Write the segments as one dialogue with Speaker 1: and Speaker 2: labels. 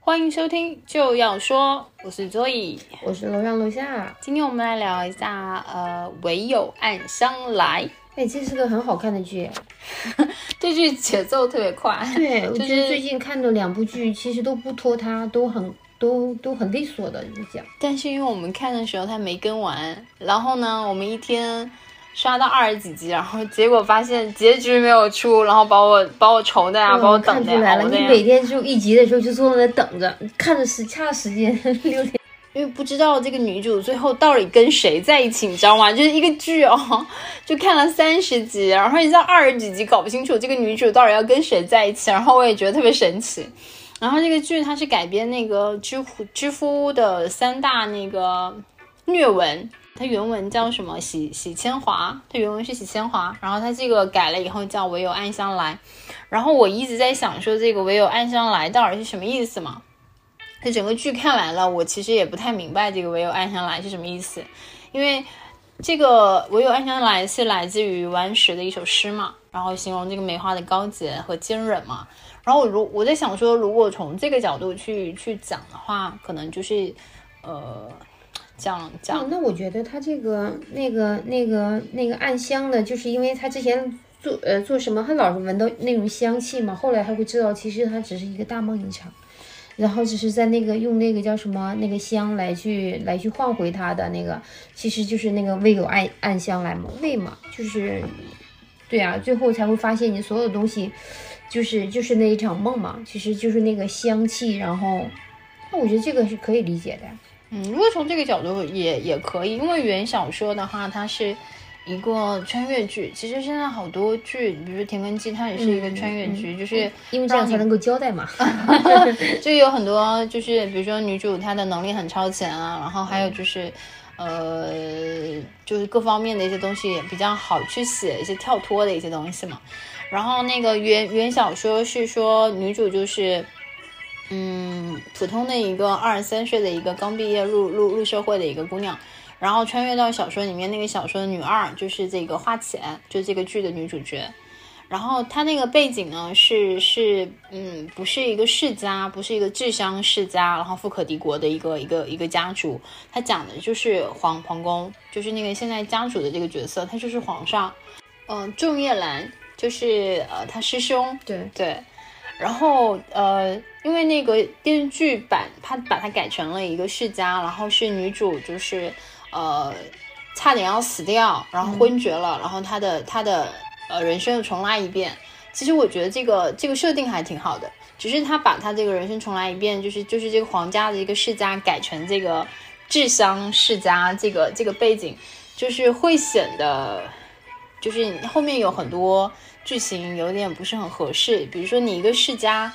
Speaker 1: 欢迎收听就要说，我是周易，
Speaker 2: 我是楼上楼下。
Speaker 1: 今天我们来聊一下，呃，唯有暗香来。
Speaker 2: 哎，这是个很好看的剧，
Speaker 1: 这剧节奏特别快。
Speaker 2: 对，我觉得最近看的两部剧其实都不拖沓，都很都都很利索的讲。
Speaker 1: 但是因为我们看的时候它没更完，然后呢，我们一天。刷到二十几集，然后结果发现结局没有出，然后把我把我愁的呀，把我等的
Speaker 2: 呀。你每天就一集的时候就坐在那等着，看着时差时间 六点，
Speaker 1: 因为不知道这个女主最后到底跟谁在一起，你知道吗？就是一个剧哦，就看了三十集，然后你在二十几集搞不清楚这个女主到底要跟谁在一起，然后我也觉得特别神奇。然后这个剧它是改编那个知乎知乎的三大那个虐文。它原文叫什么？喜喜千华，它原文是喜千华，然后它这个改了以后叫唯有暗香来。然后我一直在想说这个唯有暗香来到底是什么意思嘛？这整个剧看完了，我其实也不太明白这个唯有暗香来是什么意思，因为这个唯有暗香来是来自于完石的一首诗嘛，然后形容这个梅花的高洁和坚韧嘛。然后我如我在想说，如果从这个角度去去讲的话，可能就是呃。讲讲，
Speaker 2: 那我觉得他这个那个那个那个暗香的，就是因为他之前做呃做什么，他老是闻到那种香气嘛，后来他会知道，其实他只是一个大梦一场，然后只是在那个用那个叫什么那个香来去来去换回他的那个，其实就是那个未有暗暗香来嘛，为嘛就是，对啊，最后才会发现你所有东西，就是就是那一场梦嘛，其实就是那个香气，然后，那我觉得这个是可以理解的。
Speaker 1: 嗯，如果从这个角度也也可以，因为原小说的话，它是一个穿越剧。其实现在好多剧，比如说《田耕记》，它也是一个穿越剧，就是
Speaker 2: 因为这样才能够交代嘛。
Speaker 1: 就有很多，就是比如说女主她的能力很超前啊，然后还有就是，呃，就是各方面的一些东西也比较好去写一些跳脱的一些东西嘛。然后那个原原小说是说女主就是。嗯，普通的一个二十三岁的一个刚毕业入入入社会的一个姑娘，然后穿越到小说里面那个小说的女二，就是这个花浅，就是这个剧的女主角。然后她那个背景呢是是嗯，不是一个世家，不是一个智商世家，然后富可敌国的一个一个一个家族。她讲的就是皇皇宫，就是那个现在家主的这个角色，他就是皇上。嗯，仲夜兰就是呃他师兄。
Speaker 2: 对
Speaker 1: 对。然后呃，因为那个电视剧版，它把它改成了一个世家，然后是女主就是呃差点要死掉，然后昏厥了，然后她的她的呃人生又重来一遍。其实我觉得这个这个设定还挺好的，只是他把他这个人生重来一遍，就是就是这个皇家的一个世家改成这个智香世家，这个这个背景就是会显得就是后面有很多。剧情有点不是很合适，比如说你一个世家，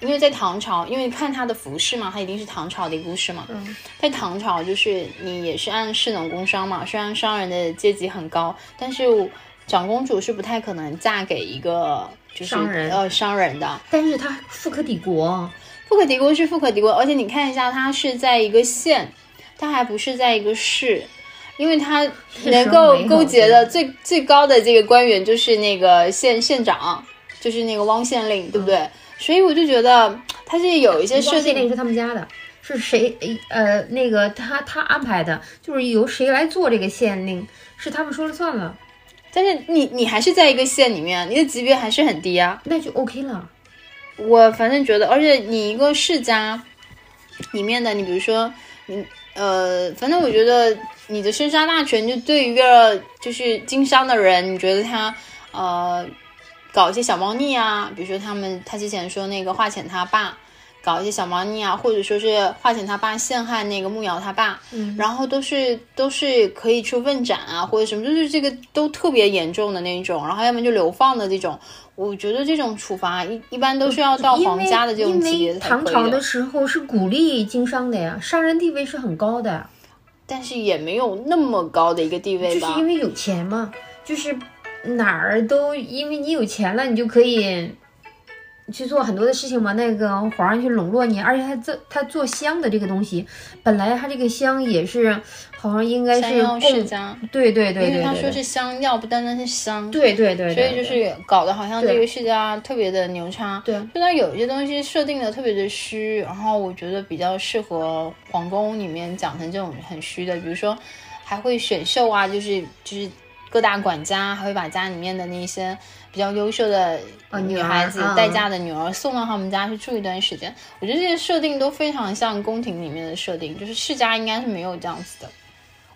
Speaker 1: 因为在唐朝，因为看他的服饰嘛，他一定是唐朝的一个故事嘛。
Speaker 2: 嗯，
Speaker 1: 在唐朝就是你也是按士农工商嘛，虽然商人的阶级很高，但是长公主是不太可能嫁给一个就是
Speaker 2: 商人
Speaker 1: 呃商人的。
Speaker 2: 但是他富可敌国，
Speaker 1: 富可敌国是富可敌国，而且你看一下，他是在一个县，他还不是在一个市。因为他能够勾结的最最高的这个官员就是那个县县长，就是那个汪县令，对不对？所以我就觉得他是有一些设定。
Speaker 2: 令是他们家的，是谁？呃，那个他他安排的，就是由谁来做这个县令，是他们说了算了。
Speaker 1: 但是你你还是在一个县里面，你的级别还是很低啊，
Speaker 2: 那就 OK 了。
Speaker 1: 我反正觉得，而且你一个世家里面的，你比如说你。呃，反正我觉得你的生杀大权就对于一个就是经商的人，你觉得他呃搞一些小猫腻啊，比如说他们他之前说那个华浅他爸搞一些小猫腻啊，或者说是华浅他爸陷害那个慕瑶他爸，
Speaker 2: 嗯，
Speaker 1: 然后都是都是可以去问斩啊，或者什么，就是这个都特别严重的那种，然后要么就流放的这种。我觉得这种处罚一一般都是要到皇家的这种级别
Speaker 2: 唐朝的时候是鼓励经商的呀，商人地位是很高的，
Speaker 1: 但是也没有那么高的一个地位
Speaker 2: 吧？就是因为有钱嘛，就是哪儿都因为你有钱了，你就可以，去做很多的事情嘛，那个皇上去笼络你，而且他这他做香的这个东西，本来他这个香也是好像应该是
Speaker 1: 山药世
Speaker 2: 供，
Speaker 1: 家，
Speaker 2: 对对对
Speaker 1: 因为他说是香药，不单单是香，
Speaker 2: 对对对，
Speaker 1: 所以就是搞得好像这个世家特别的牛叉。
Speaker 2: 对。
Speaker 1: 就它有一些东西设定的特别的虚，然后我觉得比较适合皇宫里面讲成这种很虚的，比如说还会选秀啊，就是就是各大管家还会把家里面的那些比较优秀的
Speaker 2: 哦女
Speaker 1: 孩子、
Speaker 2: 嗯
Speaker 1: 待嫁的女儿送到他们家去住一段时间。我觉得这些设定都非常像宫廷里面的设定，就是世家应该是没有这样子的。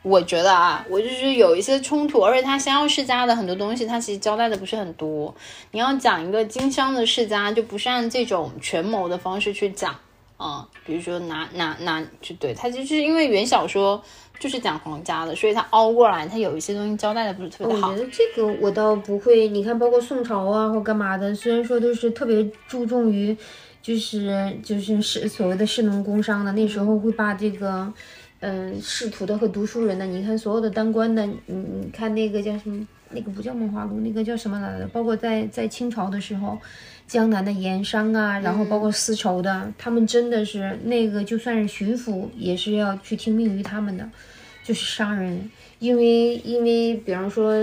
Speaker 1: 我觉得啊，我就是有一些冲突，而且他香药世家的很多东西，他其实交代的不是很多。你要讲一个经商的世家，就不是按这种权谋的方式去讲啊、比如说拿拿拿，就对他就是因为原小说就是讲皇家的，所以他凹过来，他有一些东西交代的不是特别好
Speaker 2: 我觉。得这个我倒不会，你看，包括宋朝啊或干嘛的，虽然说都是特别注重于，就是就是是所谓的士农工商的，那时候会把这个，嗯、仕途的和读书人的，你看所有的当官的，嗯，你看那个叫什么，那个不叫梦华录，那个叫什么来着？包括在在清朝的时候，江南的盐商啊，然后包括丝绸的，他们真的是那个就算是巡抚，也是要去听命于他们的。就是商人，因为因为比方说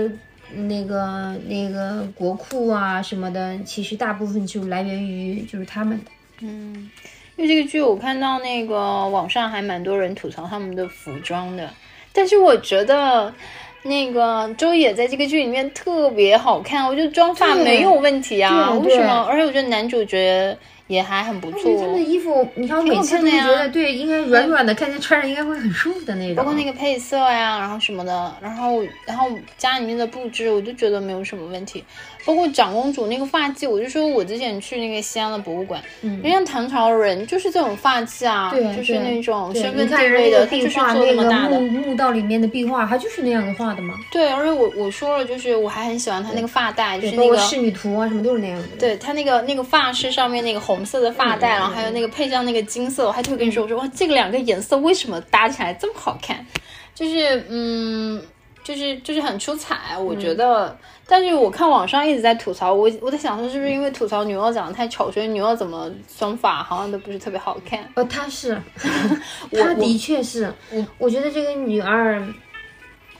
Speaker 2: 那个那个国库啊什么的，其实大部分就来源于就是他们的。
Speaker 1: 嗯因为这个剧，我看到那个网上还蛮多人吐槽他们的服装的，但是我觉得那个周也在这个剧里面特别好看，我觉得妆发没有问题啊，为什么？而且我觉得男主角也还很不
Speaker 2: 而且他们的
Speaker 1: 错，
Speaker 2: 衣服，你看我每次都会
Speaker 1: 挺好看的呀
Speaker 2: 觉得，对，应该软软的，看起来穿着应该会很舒服的那种。
Speaker 1: 包括那个配色呀，然后什么的，然后然后家里面的布置，我就觉得没有什么问题。包括长公主那个发髻，我就说我之前去那个西安的博物馆，
Speaker 2: 嗯
Speaker 1: 人家唐朝人就是这种发髻啊，
Speaker 2: 对
Speaker 1: 就是那种
Speaker 2: 对
Speaker 1: 身份地位的，他就是做
Speaker 2: 画，那
Speaker 1: 么大的
Speaker 2: 墓。墓道里面的壁画，它就是那样子画的嘛。
Speaker 1: 对，而且我我说了，就是我还很喜欢他那个发带，就，是那个
Speaker 2: 仕女图啊，什么都是那样的。
Speaker 1: 对他那个那个发饰上面那个红色的发带，
Speaker 2: 嗯
Speaker 1: 然后还有那个配上那个金色，我还特别跟你说，我说哇，这个两个颜色为什么搭起来这么好看？就是嗯，就是就是很出彩，我
Speaker 2: 嗯
Speaker 1: 觉得。但是我看网上一直在吐槽，我我在想说是不是因为吐槽女二长得太丑，所以女二怎么妆发好像都不是特别好看。
Speaker 2: 呃，她是，她的确是。我觉得这个女二，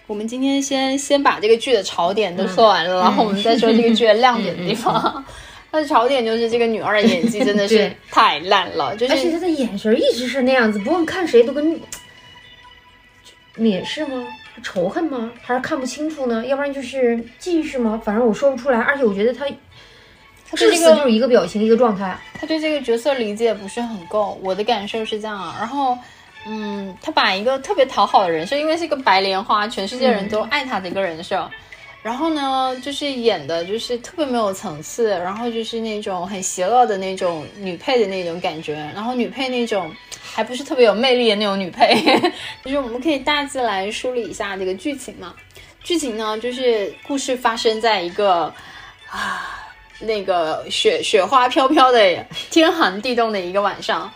Speaker 1: 我们今天先先把这个剧的槽点都说完了，然后我们再说这个剧的 亮点的地方。它的槽点就是这个女二的演技真的是 太烂了，就是
Speaker 2: 而且她的眼神一直是那样子，不管看谁都跟 蔑视吗？仇恨吗？还是看不清楚呢？要不然就是近视吗？反正我说不出来。而且我觉得他
Speaker 1: 他对这个
Speaker 2: 死就是一个表情，一个状态。
Speaker 1: 他对这个角色理解不是很够，我的感受是这样啊。然后，嗯，他把一个特别讨好的人设，因为是一个白莲花，全世界人都爱他的一个人设，然后呢，就是演的就是特别没有层次，然后就是那种很邪恶的那种女配的那种感觉，然后女配那种还不是特别有魅力的那种女配，就是我们可以大致来梳理一下这个剧情嘛。剧情呢，就是故事发生在一个啊。那个雪雪花飘飘的天寒地冻的一个晚上，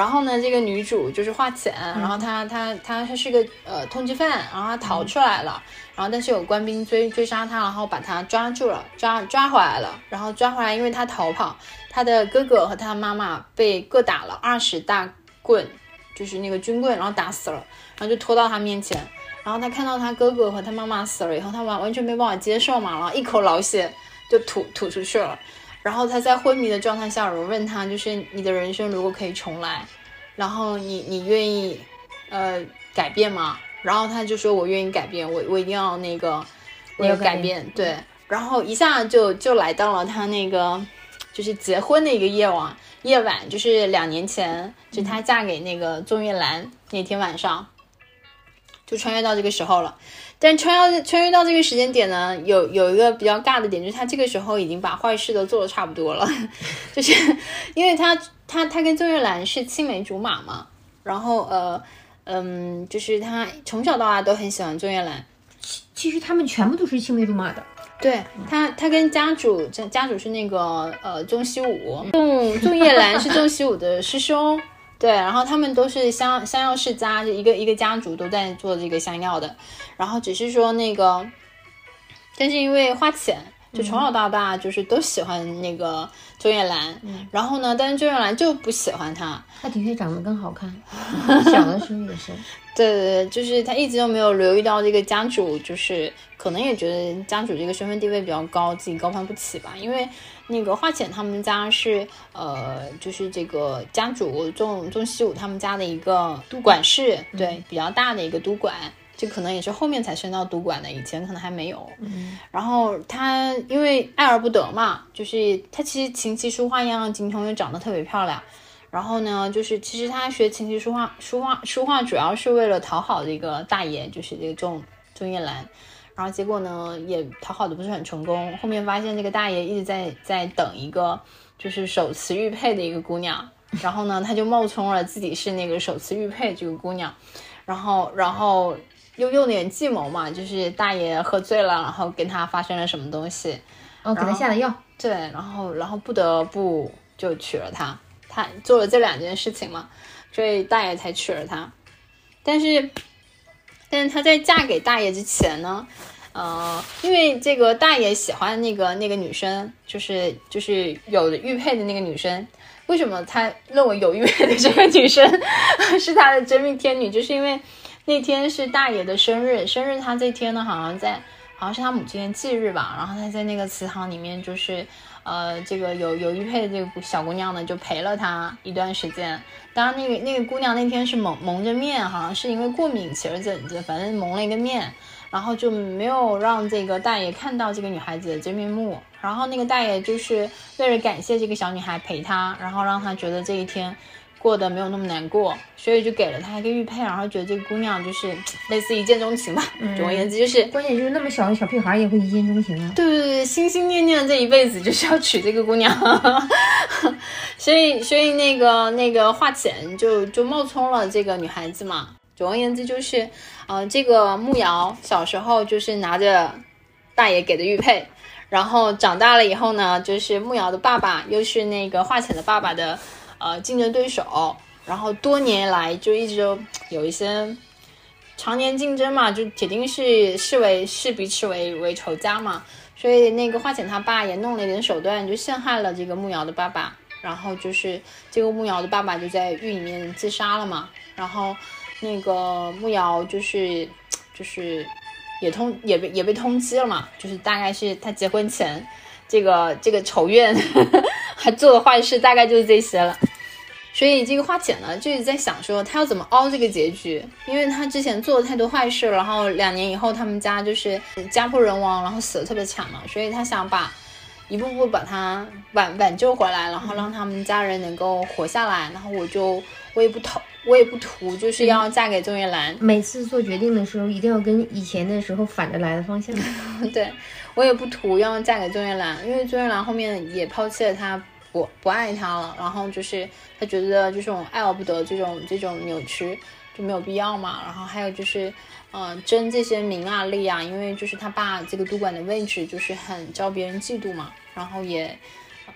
Speaker 1: 然后呢，这个女主就是花钱，然后她她她她是个呃通缉犯，然后她逃出来了，然后但是有官兵追追杀她，然后把她抓住了，抓抓回来了，然后抓回来，因为她逃跑，她的哥哥和她妈妈被各打了二十大棍，就是那个军棍，然后打死了，然后就拖到她面前，然后她看到她哥哥和她妈妈死了以后，她完完全没办法接受嘛，然后一口老血。就吐吐出去了，然后他在昏迷的状态下，有人问他，就是你的人生如果可以重来，然后你你愿意呃改变吗？然后他就说我愿意改变，我我一定要那个那个改变，对，然后一下就就来到了他那个就是结婚的一个夜晚，夜晚就是两年前，就她嫁给那个宗岳兰那天晚上，就穿越到这个时候了。但穿越穿越到这个时间点呢，有有一个比较尬的点，就是他这个时候已经把坏事都做的差不多了，就是因为他他他跟周月兰是青梅竹马嘛，然后呃嗯，就是他从小到大都很喜欢周月兰，
Speaker 2: 其其实他们全部都是青梅竹马的。
Speaker 1: 对他，他跟家主，家家主是那个呃宗熙武，仲仲夜兰是仲熙武的师兄，对，然后他们都是香香药世家，就一个一个家族都在做这个香药的，然后只是说那个，但是因为花钱，就从小到大就是都喜欢那个周叶兰，然后呢，但是周叶兰就不喜欢他。
Speaker 2: 他的确长得更好看，小的时候也是。
Speaker 1: 对对对，就是他一直都没有留意到这个家主，就是可能也觉得家主这个身份地位比较高，自己高攀不起吧。因为那个华浅他们家是呃，就是这个家主仲仲西武他们家的一个
Speaker 2: 都
Speaker 1: 管事，对，比较大的一个都管。这可能也是后面才升到督管的，以前可能还没有。
Speaker 2: 嗯，
Speaker 1: 然后他因为爱而不得嘛，就是他其实琴棋书画样样精通，又长得特别漂亮。然后呢，就是其实他学琴棋书画，书画书画主要是为了讨好这个大爷，就是这个仲仲叶兰。然后结果呢，也讨好的不是很成功。后面发现这个大爷一直在在等一个就是手持玉佩的一个姑娘，然后呢，他就冒充了自己是那个手持玉佩这个姑娘，然后然后又用点计谋嘛，就是大爷喝醉了，然后跟他发生了什么东西，
Speaker 2: 哦，给他下了药。
Speaker 1: 对，然后然后不得不就娶了她。他做了这两件事情嘛，所以大爷才娶了她。但是，但是她在嫁给大爷之前呢，呃，因为这个大爷喜欢那个那个女生，就是就是有玉佩的那个女生。为什么他认为有玉佩的这个女生 是他的真命天女？就是因为那天是大爷的生日，生日他这天呢，好像在好像是他母亲的忌日吧，然后他在那个祠堂里面就是。呃，这个有有玉佩的这个小姑娘呢，就陪了他一段时间。当然，那个那个姑娘那天是蒙蒙着面，好像是因为过敏起了疹子，反正蒙了一个面，然后就没有让这个大爷看到这个女孩子的真面目。然后那个大爷就是为了感谢这个小女孩陪他，然后让他觉得这一天。过得没有那么难过，所以就给了她一个玉佩，然后觉得这个姑娘就是类似一见钟情吧。总而言之，就是
Speaker 2: 关键就是那么小的小屁孩也会一见钟情啊。
Speaker 1: 对对对，心心念念这一辈子就是要娶这个姑娘，所以所以那个那个华浅就就冒充了这个女孩子嘛。总而言之就是，呃，这个慕瑶小时候就是拿着大爷给的玉佩，然后长大了以后呢，就是慕瑶的爸爸又是那个华浅的爸爸的。呃，竞争对手，然后多年来就一直有一些常年竞争嘛，就铁定是视为视彼此为为仇家嘛，所以那个华浅他爸也弄了一点手段，就陷害了这个慕瑶的爸爸，然后就是这个慕瑶的爸爸就在狱里面自杀了嘛，然后那个慕瑶就是就是也通也被也被通缉了嘛，就是大概是他结婚前这个这个仇怨。还做的坏事大概就是这些了，所以这个花姐呢就是在想说她要怎么凹这个结局，因为她之前做了太多坏事，然后两年以后他们家就是家破人亡，然后死的特别惨嘛，所以她想把一步步把她挽挽救回来，然后让他们家人能够活下来，然后我就我也不投，我也不图就是要嫁给周月兰。
Speaker 2: 每次做决定的时候一定要跟以前的时候反着来的方向。
Speaker 1: 对我也不图要嫁给周月兰，因为周月兰后面也抛弃了他。不不爱他了，然后就是他觉得这种爱而不得这种这种扭曲就没有必要嘛。然后还有就是，嗯，争这些名啊利啊，因为就是他爸这个督管的位置就是很招别人嫉妒嘛，然后也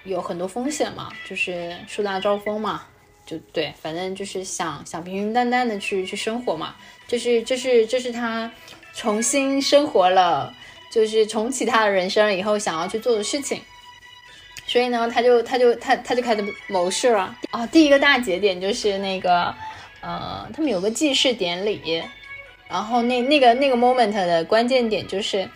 Speaker 1: 有很多风险嘛，就是树大招风嘛，就对，反正就是想想平平淡淡的去去生活嘛，就是就是这是他重新生活了，就是重启他的人生以后想要去做的事情。所以呢，他就他就他他就开始谋事了啊！第一个大节点就是那个，呃，他们有个祭祀典礼，然后那那个那个 moment 的关键点就是，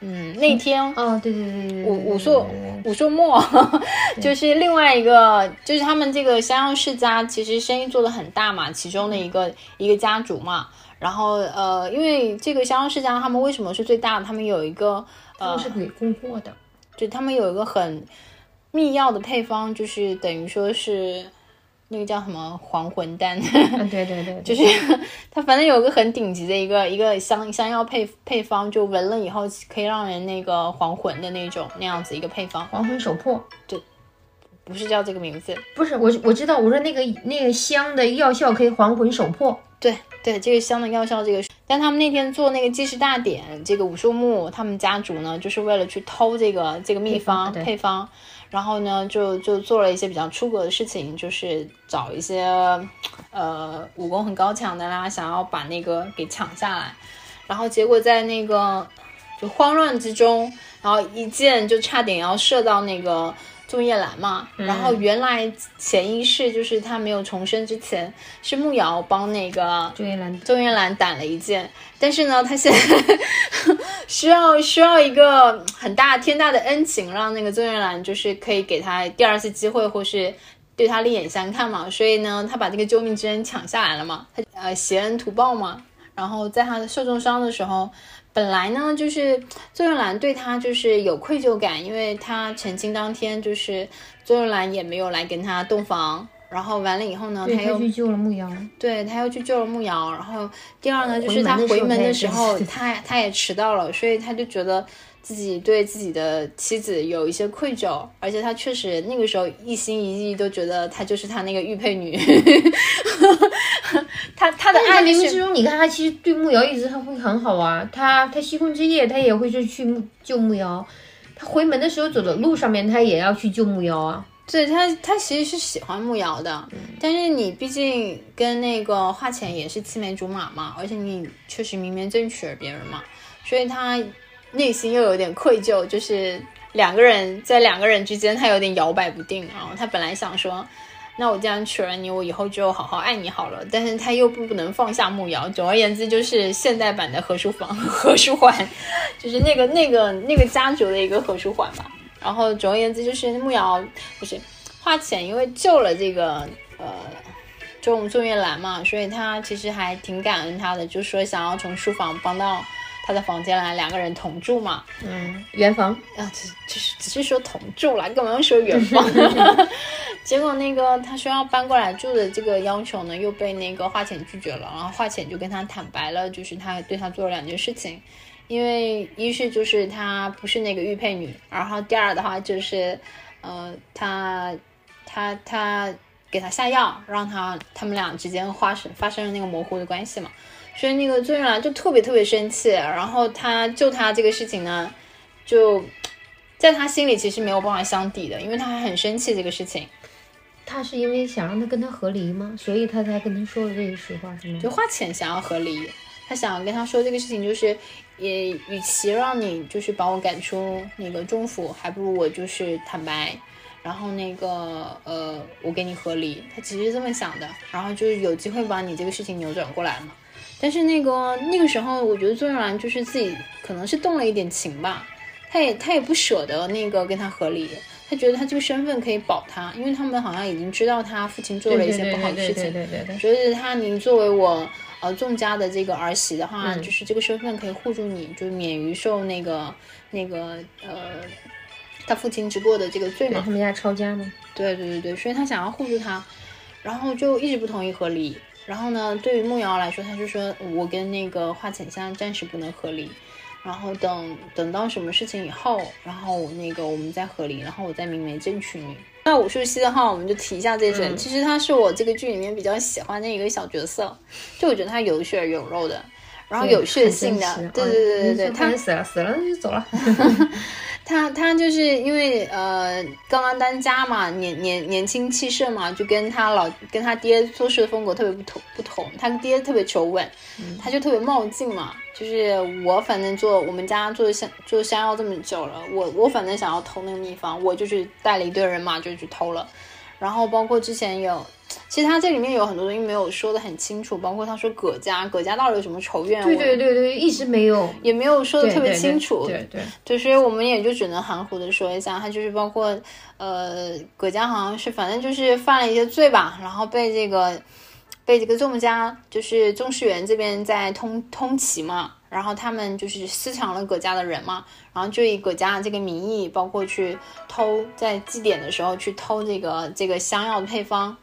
Speaker 1: 嗯，那天
Speaker 2: 哦，对对对对，
Speaker 1: 武武硕武硕末，就是另外一个，就是他们这个襄阳世家其实生意做的很大嘛，其中的一个一个家族嘛，然后呃，因为这个襄阳世家他们为什么是最大的？他们有一个呃，
Speaker 2: 是可以供货的，
Speaker 1: 就他们有一个很。秘药的配方就是等于说是那个叫什么还魂丹，
Speaker 2: 对对对，
Speaker 1: 就是它反正有个很顶级的一个一个香香药配配方，就闻了以后可以让人那个还魂的那种那样子一个配方，
Speaker 2: 还魂手破，
Speaker 1: 对，不是叫这个名字，
Speaker 2: 不是我我知道，我说那个那个香的药效可以还魂手破，
Speaker 1: 对对，这个香的药效这个，但他们那天做那个祭祀大典，这个武术木他们家族呢，就是为了去偷这个这个秘方配方。然后呢，就就做了一些比较出格的事情，就是找一些，呃，武功很高强的啦，想要把那个给抢下来。然后结果在那个就慌乱之中，然后一箭就差点要射到那个纵夜兰嘛。然后原来潜意识就是他没有重生之前，是慕瑶帮那个
Speaker 2: 周夜兰
Speaker 1: 周元兰挡了一剑，但是呢，他现在需要需要一个很大天大的恩情，让那个周元兰就是可以给他第二次机会，或是对他另眼相看嘛。所以呢，他把这个救命之恩抢下来了嘛，他呃挟恩图报嘛。然后在他受重伤的时候，本来呢就是周元兰对他就是有愧疚感，因为他成亲当天就是周元兰也没有来跟他洞房。然后完了以后呢，他又
Speaker 2: 去救了牧瑶，
Speaker 1: 对他又去救了牧瑶，然后第二呢，就是他
Speaker 2: 回
Speaker 1: 回门
Speaker 2: 门的时
Speaker 1: 候，
Speaker 2: 他
Speaker 1: 他也迟到了，所以他就觉得自己对自己的妻子有一些愧疚，而且他确实那个时候一心一意都觉得她就是他那个玉佩女，他他的爱是
Speaker 2: 他冥冥之中，你看他其实对慕瑶一直他会很好啊，他他西空之夜他也会去去牧救慕瑶，他回门的时候走的路上面他也要去救慕瑶啊。
Speaker 1: 对他，他其实是喜欢慕瑶的，但是你毕竟跟那个华浅也是青梅竹马嘛，而且你确实明媒正娶了别人嘛，所以他内心又有点愧疚，就是两个人在两个人之间，他有点摇摆不定啊。他本来想说，那我既然娶了你，我以后就好好爱你好了，但是他又不能放下慕瑶。总而言之，就是现代版的何书房、何书桓，就是那个那个那个家族的一个何书桓吧。然后总而言之，就是慕瑶不是花钱，因为救了这个呃钟钟月兰嘛，所以他其实还挺感恩他的，就说想要从书房帮到他的房间来，两个人同住嘛。
Speaker 2: 嗯，圆房
Speaker 1: 啊，只只是只是说同住啦，干嘛要说圆房？结果那个他说要搬过来住的这个要求呢，又被那个华浅拒绝了。然后华浅就跟他坦白了，就是他对他做了两件事情，因为一是就是他不是那个玉佩女，然后第二的话就是，呃，他他他给他下药，让他他们俩之间发生发生了那个模糊的关系嘛。所以那个周云兰就特别特别生气，然后他就他这个事情呢，就在他心里其实没有办法相抵的，因为他还很生气这个事情。
Speaker 2: 他是因为想让他跟他和离吗？所以他才跟他说了这个实话是吗？
Speaker 1: 就花钱想要和离，他想跟他说这个事情，就是也与其让你就是把我赶出那个中府，还不如我就是坦白，然后那个呃，我跟你和离。他其实是这么想的，然后就是有机会把你这个事情扭转过来嘛。但是那个那个时候，我觉得周润兰就是自己可能是动了一点情吧，他也他也不舍得那个跟他和离。他觉得他这个身份可以保他，因为他们好像已经知道他父亲做了一些不好的事情，
Speaker 2: 对对对对对。
Speaker 1: 觉得他您作为我呃众家的这个儿媳的话，
Speaker 2: 嗯
Speaker 1: 就是这个身份可以护住你，就免于受那个那个呃他父亲之过的这个罪嘛。
Speaker 2: 他们家抄家吗，
Speaker 1: 对对对对，所以他想要护住他，然后就一直不同意和离。然后呢，对于梦瑶来说，他就说我跟那个华浅香暂时不能合离，然后等等到什么事情以后，然后那个我们再合离，然后我再明媒正娶你。那武术西的话，我们就提一下这人，其实他是我这个剧里面比较喜欢的一个小角色，就我觉得他有血有肉的，然后有血性的，对对对对对，他
Speaker 2: 他死了死了就走了。
Speaker 1: 他他就是因为呃刚刚当家嘛，年年年轻气盛嘛，就跟他老跟他爹做事的风格特别不同不同。他爹特别求稳，他就特别冒进嘛。就是我反正做我们家做香做香药这么久了，我我反正想要偷那个秘方，我就去带了一队人马就去偷了。然后包括之前有，其实他这里面有很多东西没有说的很清楚，包括他说葛家葛家到底有什么仇怨，
Speaker 2: 对对对对，一直没有
Speaker 1: 也没有说的特别清楚。
Speaker 2: 对对，
Speaker 1: 对，所以我们也就只能含糊的说一下，他就是包括呃，葛家好像是反正就是犯了一些罪吧，然后被这个被这个众家就是宗世元这边在通通缉嘛，然后他们就是私抢了葛家的人嘛，然后就以葛家的这个名义，包括去偷在祭典的时候去偷这个这个香药的配方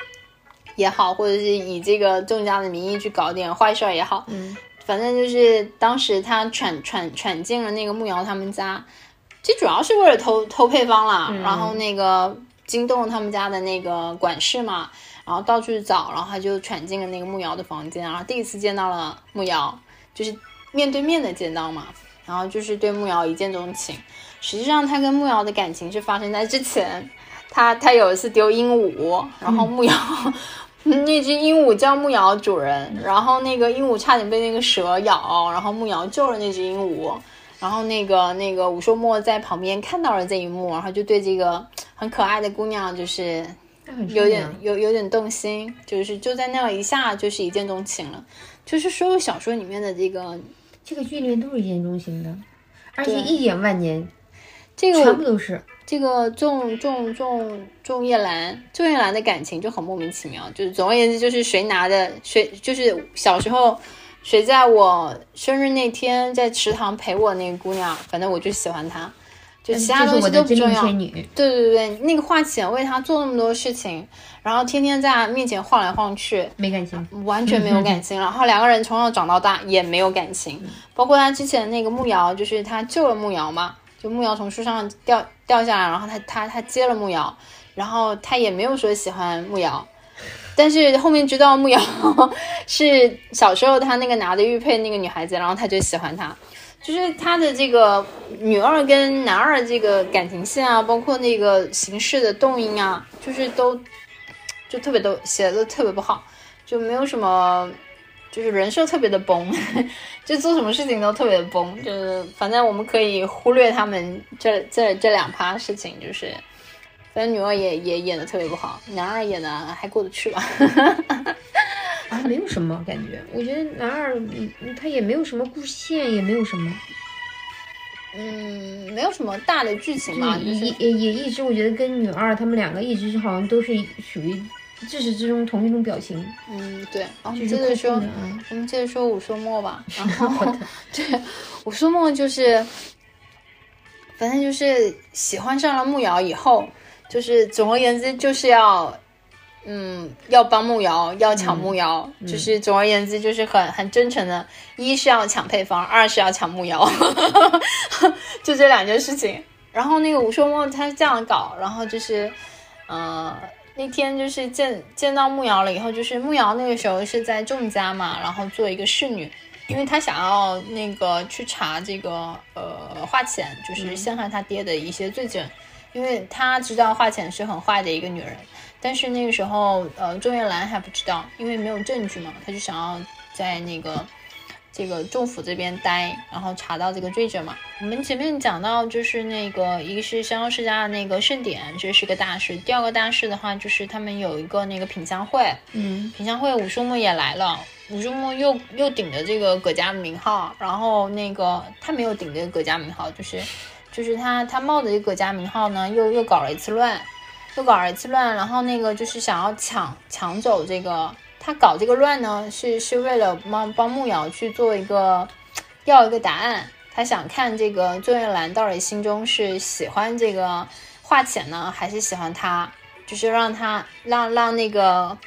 Speaker 1: 也好，或者是以这个众家的名义去搞点坏事儿也好，
Speaker 2: 嗯，
Speaker 1: 反正就是当时他闯闯闯进了那个慕瑶他们家，其实主要是为了偷偷配方啦，然后那个惊动了他们家的那个管事嘛，然后到处找，然后他就闯进了那个慕瑶的房间，然后第一次见到了慕瑶，就是面对面的见到嘛，然后就是对慕瑶一见钟情。实际上他跟慕瑶的感情是发生在之前，他他有一次丢鹦鹉，然后慕瑶。那只鹦鹉叫慕瑶主人，然后那个鹦鹉差点被那个蛇咬，然后慕瑶救了那只鹦鹉，然后那个那个武硕墨在旁边看到了这一幕，然后就对这个很可爱的姑娘就是有点有有点动心，就是就在那一下就是一见钟情了。就是所有小说里面的这个
Speaker 2: 这个剧里面都是一见钟情的，而且一眼万年，
Speaker 1: 这个
Speaker 2: 全部都是。
Speaker 1: 这个仲仲仲仲叶兰，仲叶兰的感情就很莫名其妙，就是总而言之就是谁拿的谁，就是小时候。谁在我生日那天在池塘陪我那个姑娘，反正我就喜欢她，就其他东西都不重要。对对对，那个华浅为他做那么多事情，然后天天在面前晃来晃去，
Speaker 2: 没感情，
Speaker 1: 完全没有感情。然后两个人从小长到大也没有感情，包括他之前那个木瑶，就是他救了木瑶嘛，就木瑶从树上掉掉下来，然后他他他接了木瑶，然后他也没有说喜欢木瑶。但是后面知道木瑶 是小时候他那个拿的玉佩那个女孩子，然后他就喜欢她，就是他的这个女二跟男二这个感情线啊，包括那个形式的动因啊，就是都就特别都写的都特别不好，就没有什么，就是人设特别的崩，就做什么事情都特别的崩，就是反正我们可以忽略他们这这这两趴事情，就是。反正女二也也演的特别不好，男二演的还过得去吧？
Speaker 2: 啊，没有什么感觉，我觉得男二他也没有什么故事线，也没有什么，
Speaker 1: 嗯，没有什么大的剧情嘛。
Speaker 2: 也也也一直我觉得跟女二他们两个一直好像都是属于自始至终同一种表情。
Speaker 1: 嗯，对。然后接着说，我们接着说武说墨吧。然后对，武说墨就是，反正就是喜欢上了慕瑶以后。就是总而言之，就是要，嗯，要帮木瑶，要抢木瑶，就是总而言之，就是很很真诚的，一是要抢配方，二是要抢木瑶，就这两件事情。然后那个武说墨他是这样搞，然后就是，呃，那天就是见见到木瑶了以后，就是木瑶那个时候是在仲家嘛，然后做一个侍女，因为她想要那个去查这个呃华浅，就是陷害他爹的一些罪证。因为她知道华浅是很坏的一个女人，但是那个时候，呃，周月兰还不知道，因为没有证据嘛，她就想要在那个这个政府这边待，然后查到这个罪证嘛。我们前面讲到，就是那个一个是香世家的那个盛典，这是个大事。第二个大事的话，就是他们有一个那个品香会，
Speaker 2: 嗯，
Speaker 1: 品香会，武叔木也来了，武叔木又又顶着这个葛家的名号，然后那个他没有顶着葛家名号，就是。就是他，他冒着这个葛家名号呢，又又搞了一次乱，又搞了一次乱，然后那个就是想要抢抢走这个，他搞这个乱呢，是是为了帮帮木瑶去做一个要一个答案，他想看这个周月兰到底心中是喜欢这个华浅呢，还是喜欢他，就是让他让让那个。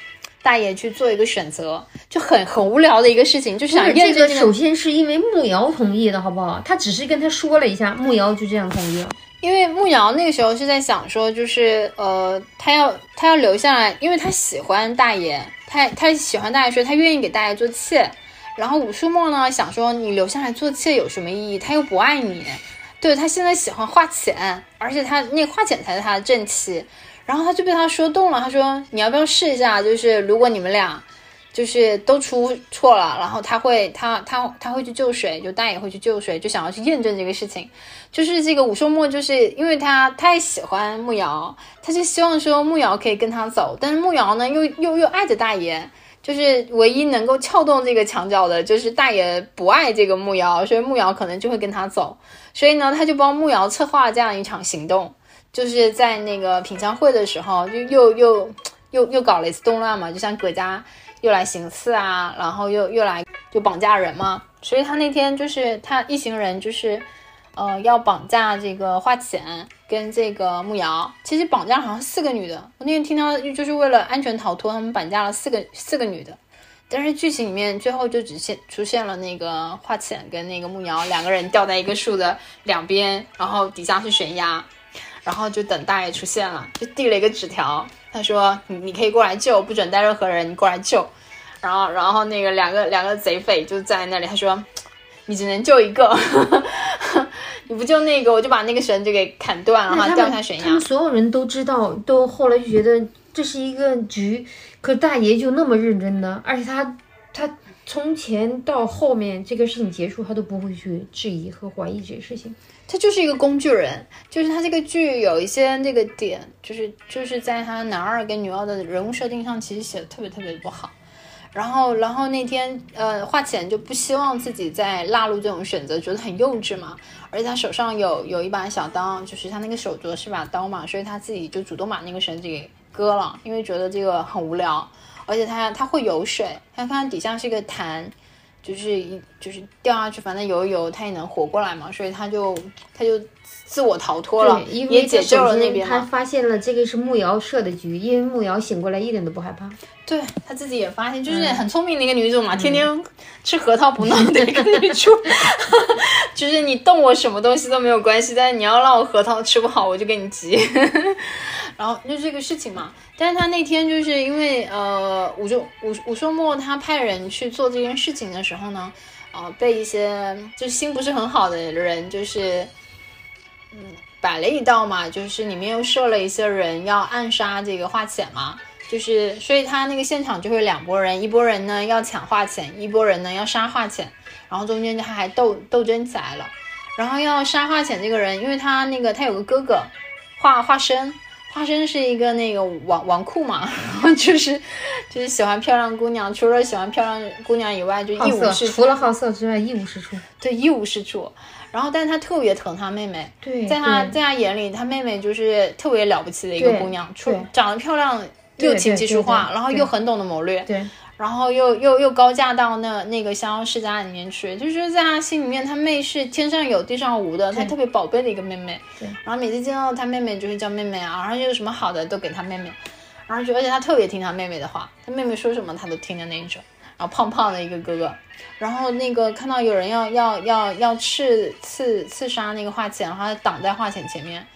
Speaker 1: 大爷去做一个选择，就很很无聊的一个事情，就是想验证。
Speaker 2: 首先是因为木瑶同意的，好不好？他只是跟他说了一下，木瑶就这样同意了。
Speaker 1: 因为木瑶那个时候是在想说，就是呃，他要他要留下来，因为他喜欢大爷，他他喜欢大爷，说他愿意给大爷做妾。然后武叔墨呢想说，你留下来做妾有什么意义？他又不爱你，对他现在喜欢化浅，而且他那华浅才是他的正妻。然后他就被他说动了，他说你要不要试一下？就是如果你们俩就是都出错了，然后他会他他他会去救谁？就大爷会去救谁？就想要去验证这个事情。就是这个武寿墨，就是因为他太喜欢慕瑶，他就希望说慕瑶可以跟他走，但是慕瑶呢又又又爱着大爷，就是唯一能够撬动这个墙角的，就是大爷不爱这个木瑶，所以木瑶可能就会跟他走。所以呢，他就帮木瑶策划这样一场行动。就是在那个品香会的时候，就又又又又搞了一次动乱嘛，就像葛家又来行刺啊，然后又又来就绑架人嘛，所以他那天就是他一行人就是，呃，要绑架这个华浅跟这个慕瑶，其实绑架好像四个女的，我那天听到就是为了安全逃脱，他们绑架了四个四个女的，但是剧情里面最后就只现出现了那个华浅跟那个慕瑶两个人吊在一个树的两边，然后底下是悬崖。然后就等大爷出现了，就递了一个纸条，他说：“你你可以过来救，不准带任何人，你过来救。”然后然后那个两个两个贼匪就在那里，他说：“你只能救一个，你不救那个，我就把那个绳子给砍断，然后掉下悬崖。”
Speaker 2: 他们所有人都知道，都后来就觉得这是一个局，可大爷就那么认真的，而且他他从前到后面这个事情结束，他都不会去质疑和怀疑这个事情。
Speaker 1: 他就是一个工具人，就是他这个剧有一些那个点，就是就是在他男二跟女二的人物设定上，其实写的特别特别不好。然后，然后那天，呃，华浅就不希望自己再落入这种选择，觉得很幼稚嘛。而且他手上有有一把小刀，就是他那个手镯是把刀嘛，所以他自己就主动把那个绳子给割了，因为觉得这个很无聊。而且它它会游水，它看底下是个潭。就是一就是掉下去，反正游一游，它也能活过来嘛，所以它就它就自我逃脱了，也解救了那边
Speaker 2: 他发现了这个是木瑶设的局，因为木瑶醒过来一点都不害怕。
Speaker 1: 对他自己也发现，就是很聪明的一个女主嘛，天天吃核桃不闹的一个女主，就是你动我什么东西都没有关系，但是你要让我核桃吃不好，我就给你急。然后就这个事情嘛，但是他那天就是因为呃，武周武武硕墨他派人去做这件事情的时候呢，呃，被一些就心不是很好的人就是嗯摆了一道嘛，就是里面又设了一些人要暗杀这个华浅嘛，就是所以他那个现场就会两拨人，一拨人呢要抢华浅，一拨人呢要杀华浅，然后中间他还斗斗争起来了，然后要杀华浅这个人，因为他那个他有个哥哥华华生。花生是一个那个纨纨绔嘛，然 后就是就是喜欢漂亮姑娘，除了喜欢漂亮姑娘以外，就一无是
Speaker 2: 除了好色之外一无是处。
Speaker 1: 对，一无是处。然后，但是他特别疼他妹妹。
Speaker 2: 对，
Speaker 1: 在他在他眼里，他妹妹就是特别了不起的一个姑娘，出长得漂亮，又琴棋书画，然后又很懂得谋略。
Speaker 2: 对。
Speaker 1: 然后又又又高价到那那个逍遥世家里面去，就是在他心里面，他妹是天上有地上无的，他特别宝贝的一个妹妹。
Speaker 2: 对。
Speaker 1: 然后每次见到他妹妹，就会叫妹妹啊，然后有什么好的都给他妹妹，然后就而且他特别听他妹妹的话，他妹妹说什么他都听的那种。然后胖胖的一个哥哥，然后那个看到有人要要要要刺刺刺杀那个华浅，然后他挡在华浅前面。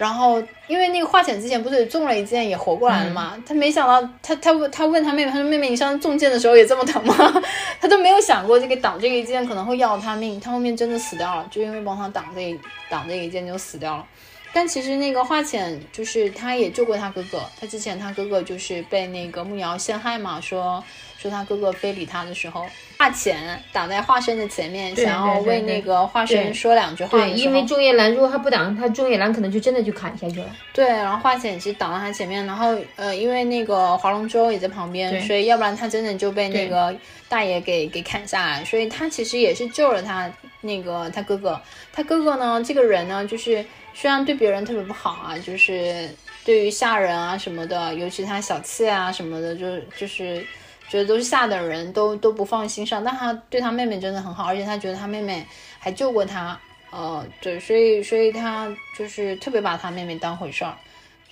Speaker 1: 然后，因为那个华浅之前不是也中了一箭，也活过来了嘛？他没想到，他他问他问他妹妹，他说：“妹妹，你上次中箭的时候也这么疼吗？” 他都没有想过这个挡这个一箭可能会要他命，他后面真的死掉了，就因为帮他挡这挡这一箭就死掉了。但其实那个华浅就是他也救过他哥哥，他之前他哥哥就是被那个木瑶陷害嘛，说。说他哥哥非礼他的时候，华浅挡在华生的前面，想要为那个华生说两句话。
Speaker 2: 对，因为中野兰如果他不挡，他中野兰可能就真的就砍下去了。
Speaker 1: 对，然后华浅其实挡在他前面，然后呃，因为那个华龙舟也在旁边，所以要不然他真的就被那个大爷给给砍下来。所以他其实也是救了他那个他哥哥。他哥哥呢，这个人呢，就是虽然对别人特别不好啊，就是对于下人啊什么的，尤其他小妾啊什么的，就就是。觉得都是下等人，都都不放心上，但他对他妹妹真的很好，而且他觉得他妹妹还救过他，呃，对，所以所以他就是特别把他妹妹当回事儿，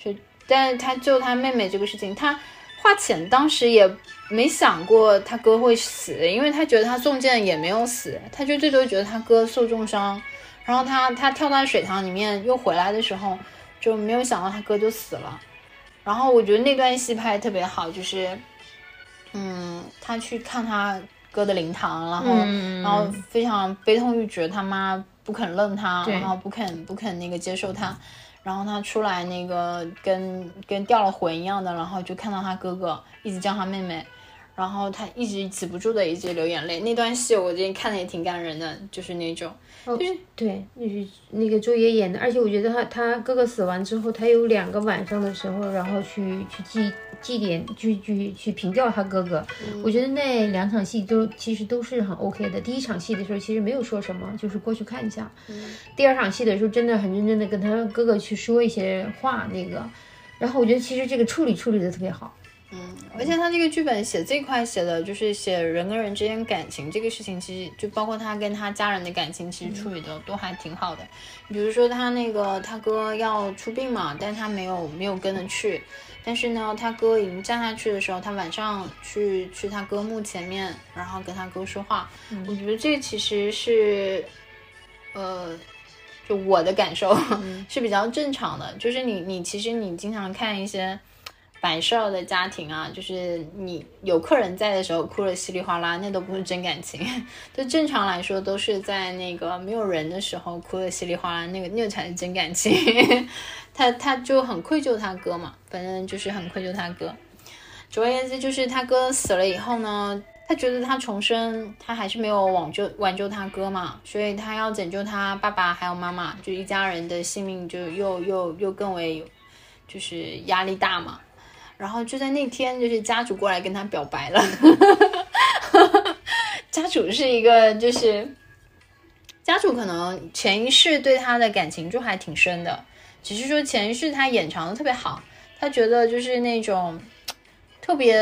Speaker 1: 所，但是他救他妹妹这个事情，他花钱当时也没想过他哥会死，因为他觉得他中箭也没有死，他就最多觉得他哥受重伤，然后他他跳到水塘里面又回来的时候，就没有想到他哥就死了，然后我觉得那段戏拍的特别好，就是。嗯，他去看他哥的灵堂，然后，然后非常悲痛欲绝，他妈不肯认他，然后不肯不肯那个接受他，然后他出来那个跟跟掉了魂一样的，然后就看到他哥哥一直叫他妹妹，然后他一直止不住的一直流眼泪。那段戏我今天看的也挺感人的，就是那种，就是
Speaker 2: 对，那是那个周也演的，而且我觉得他他哥哥死完之后，他有两个晚上的时候，然后去去祭。祭奠，去去去评掉他哥哥，我觉得那两场戏都其实都是很 OK 的。第一场戏的时候其实没有说什么，就是过去看一下。第二场戏的时候真的很认真的跟他哥哥去说一些话，那个，然后我觉得其实这个处理处理的特别好。
Speaker 1: 嗯，而且他这个剧本写这块写的就是写人跟人之间感情这个事情，其实就包括他跟他家人的感情，其实处理的都还挺好的。比如说他那个他哥要出殡嘛，但他没有没有跟着去。但是呢，他哥已经站下去的时候，他晚上去去他哥墓前面，然后跟他哥说话。我觉得这其实是，呃，就我的感受 是比较正常的。就是你你其实你经常看一些摆设的家庭啊，就是你有客人在的时候哭的稀里哗啦，那都不是真感情。就正常来说，都是在那个没有人的时候哭的稀里哗啦，那个那个才是真感情。他他就很愧疚他哥嘛，反正就是很愧疚他哥。总而言之，就是他哥死了以后呢，他觉得他重生，他还是没有挽救挽救他哥嘛，所以他要拯救他爸爸还有妈妈，就一家人的性命就又又又更为就是压力大嘛。然后就在那天，就是家主过来跟他表白了。家主是一个，就是家主可能前一世对他的感情就还挺深的，只是说前世他演唱的特别好，他觉得就是那种特别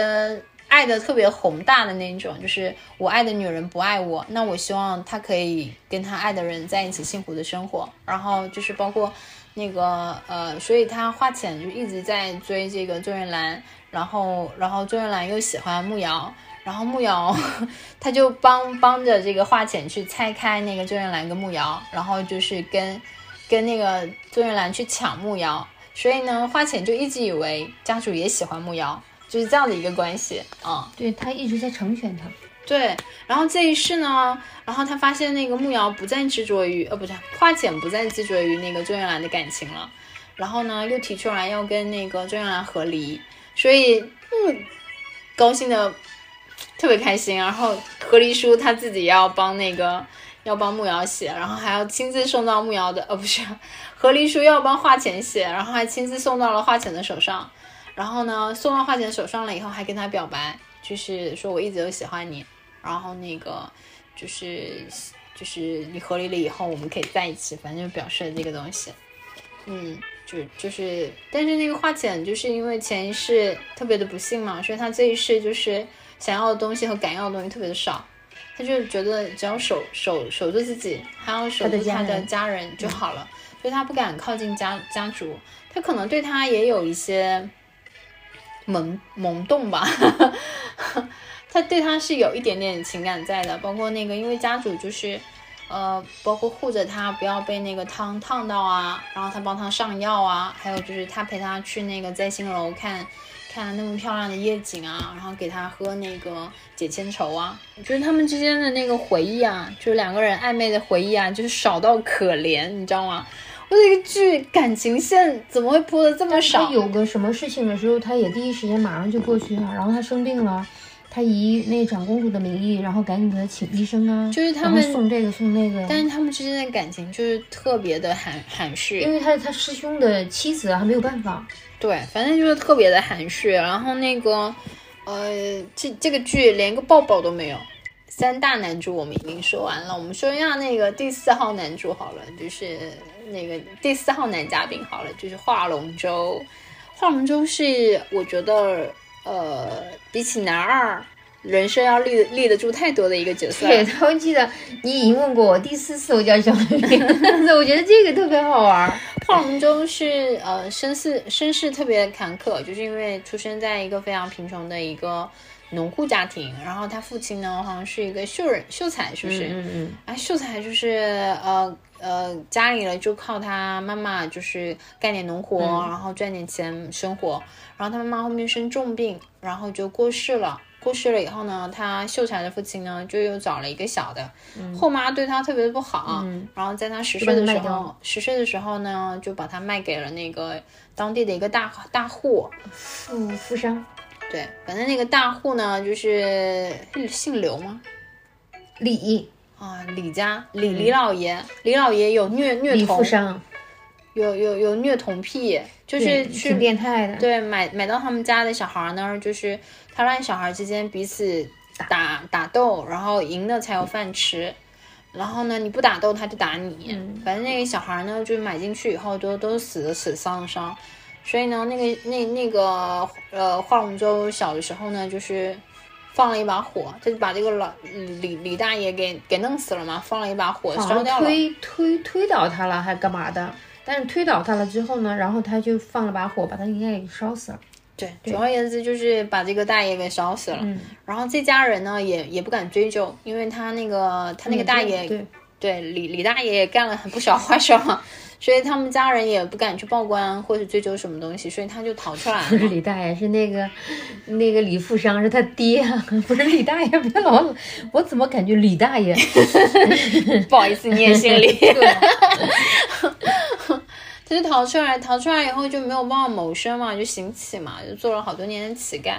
Speaker 1: 爱的特别宏大的那种，就是我爱的女人不爱我，那我希望他可以跟他爱的人在一起幸福的生活。然后就是包括。那个呃，所以他花钱就一直在追这个周元兰，然后然后周元兰又喜欢慕瑶，然后慕瑶 他就帮帮着这个花钱去拆开那个周元兰跟慕瑶，然后就是跟跟那个周元兰去抢慕瑶，所以呢，花钱就一直以为家主也喜欢慕瑶，就是这样的一个关系啊。
Speaker 2: 对他一直在成全他。
Speaker 1: 对，然后这一世呢，然后他发现那个慕瑶不再执着于，呃，不是花浅不再执着于那个周元兰的感情了，然后呢，又提出来要跟那个周元兰和离，所以嗯，高兴的特别开心，然后和离书他自己要帮那个要帮慕瑶写，然后还要亲自送到慕瑶的，呃，不是和离书要帮花浅写，然后还亲自送到了花浅的手上，然后呢，送到花浅手上了以后，还跟他表白，就是说我一直都喜欢你。然后那个就是就是你和离了以后，我们可以在一起，反正就表示了这个东西。嗯，就就是，但是那个花浅就是因为前世特别的不幸嘛，所以他这一世就是想要的东西和敢要的东西特别的少，他就觉得只要守守守住自己，还要守住他的家人就好了，所以他不敢靠近家家族，他可能对他也有一些萌萌动吧。他对他是有一点点情感在的，包括那个，因为家族就是，呃，包括护着他不要被那个汤烫到啊，然后他帮他上药啊，还有就是他陪他去那个摘星楼看，看那么漂亮的夜景啊，然后给他喝那个解千愁啊，我觉得他们之间的那个回忆啊，就是两个人暧昧的回忆啊，就是少到可怜，你知道吗？我这个剧感情线怎么会铺的这么少？
Speaker 2: 有个什么事情的时候，他也第一时间马上就过去了，然后他生病了。他以那长公主的名义，然后赶紧给他请医生啊，
Speaker 1: 就是他们
Speaker 2: 送这个送那个。
Speaker 1: 但是他们之间的感情就是特别的含含蓄，
Speaker 2: 因为他是他师兄的妻子啊，没有办法。
Speaker 1: 对，反正就是特别的含蓄。然后那个，呃，这这个剧连个抱抱都没有。三大男主我们已经说完了，我们说一下那个第四号男主好了，就是那个第四号男嘉宾好了，就是华龙舟。华龙舟是我觉得。呃，比起男二，人生要立立得住太多的一个角色。
Speaker 2: 对，我记得你已经问过我第四次我叫什么名字，我觉得这个特别好玩。
Speaker 1: 邝龙舟是呃身世身世特别坎坷，就是因为出生在一个非常贫穷的一个农户家庭，然后他父亲呢好像是一个秀人秀才，是不是？
Speaker 2: 嗯嗯。
Speaker 1: 啊，秀才就是呃呃家里了就靠他妈妈就是干点农活，然后赚点钱生活。然后他妈妈后面生重病，然后就过世了。过世了以后呢，他秀才的父亲呢就又找了一个小的。后妈对他特别的不好，然后在他十岁的时候，十岁的时候呢，就把他卖给了那个当地的一个大大户，
Speaker 2: 富富商。
Speaker 1: 对，反正那个大户呢，就是姓刘吗？
Speaker 2: 李
Speaker 1: 啊，李家李李老爷，李老爷有虐虐童，有有有虐童癖。就是去
Speaker 2: 变态的，
Speaker 1: 对，买买到他们家的小孩那儿，就是他让小孩之间彼此打打斗，然后赢的才有饭吃，然后呢，你不打斗他就打你，反正那个小孩呢，就买进去以后都都死的死伤的伤，所以呢，那个那那个呃，华龙舟小的时候呢，就是放了一把火，他就把这个老李李大爷给给弄死了嘛，放了一把火烧掉了，
Speaker 2: 推推推倒他了，还干嘛的？但是推倒他了之后呢，然后他就放了把火，把他应该给烧死了。
Speaker 1: 对，总而言之就是把这个大爷给烧死了。
Speaker 2: 嗯，
Speaker 1: 然后这家人呢也也不敢追究，因为他那个他那个大爷，
Speaker 2: 对
Speaker 1: 对，李李大爷也干了很不少坏事嘛，所以他们家人也不敢去报官或者追究什么东西，所以他就逃出来了。
Speaker 2: 不是李大爷，是那个那个李富商是他爹，不是李大爷，别老，我怎么感觉李大爷？
Speaker 1: 不好意思，你也姓李。他就逃出来，逃出来以后就没有办法谋生嘛，就行乞嘛，就做了好多年的乞丐。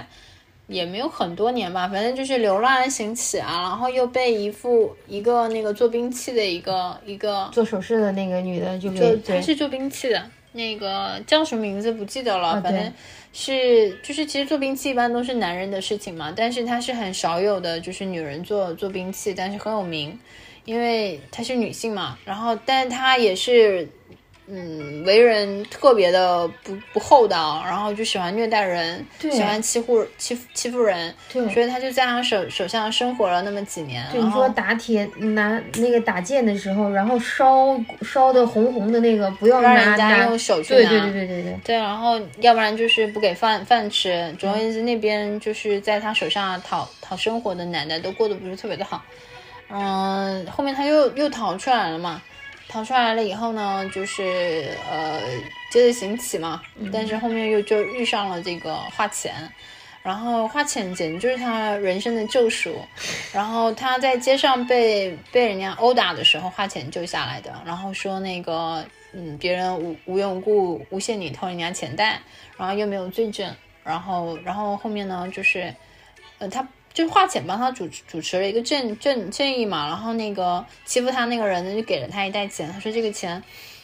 Speaker 1: 也没有很多年吧，反正就是流乱兴起啊，然后又被一副一个那个做兵器的一个一个
Speaker 2: 做首饰的那个女的就
Speaker 1: 就她是做兵器的，那个叫什么名字不记得了，
Speaker 2: 啊
Speaker 1: 反正是就是其实做兵器一般都是男人的事情嘛，但是她是很少有的，就是女人做做兵器，但是很有名，因为她是女性嘛，然后但是她也是。嗯，为人特别的不不厚道，然后就喜欢虐待人，喜欢欺负欺负欺负人，
Speaker 2: 对
Speaker 1: 所以他就在他手手下生活了那么几年。
Speaker 2: 对，你说打铁拿那个打剑的时候，然后烧烧的红红的那个，不要
Speaker 1: 让人家用手去拿，
Speaker 2: 对对对对对对，
Speaker 1: 对，然后要不然就是不给饭饭吃。总而言之，那边就是在他手下讨讨生活的奶奶都过得不是特别的好。嗯，后面他又又逃出来了嘛，逃出来了以后呢，就是呃接着行乞嘛，但是后面又就遇上了这个花钱。然后花钱简直就是他人生的救赎。然后他在街上被被人家殴打的时候，花钱救下来的。然后说那个嗯，别人无无缘无故诬陷你偷人家钱袋，然后又没有罪证。然后然后后面呢，就是呃，他就是花钱帮他主主持了一个正正正义嘛。然后那个欺负他那个人呢，就给了他一袋钱，他说这个钱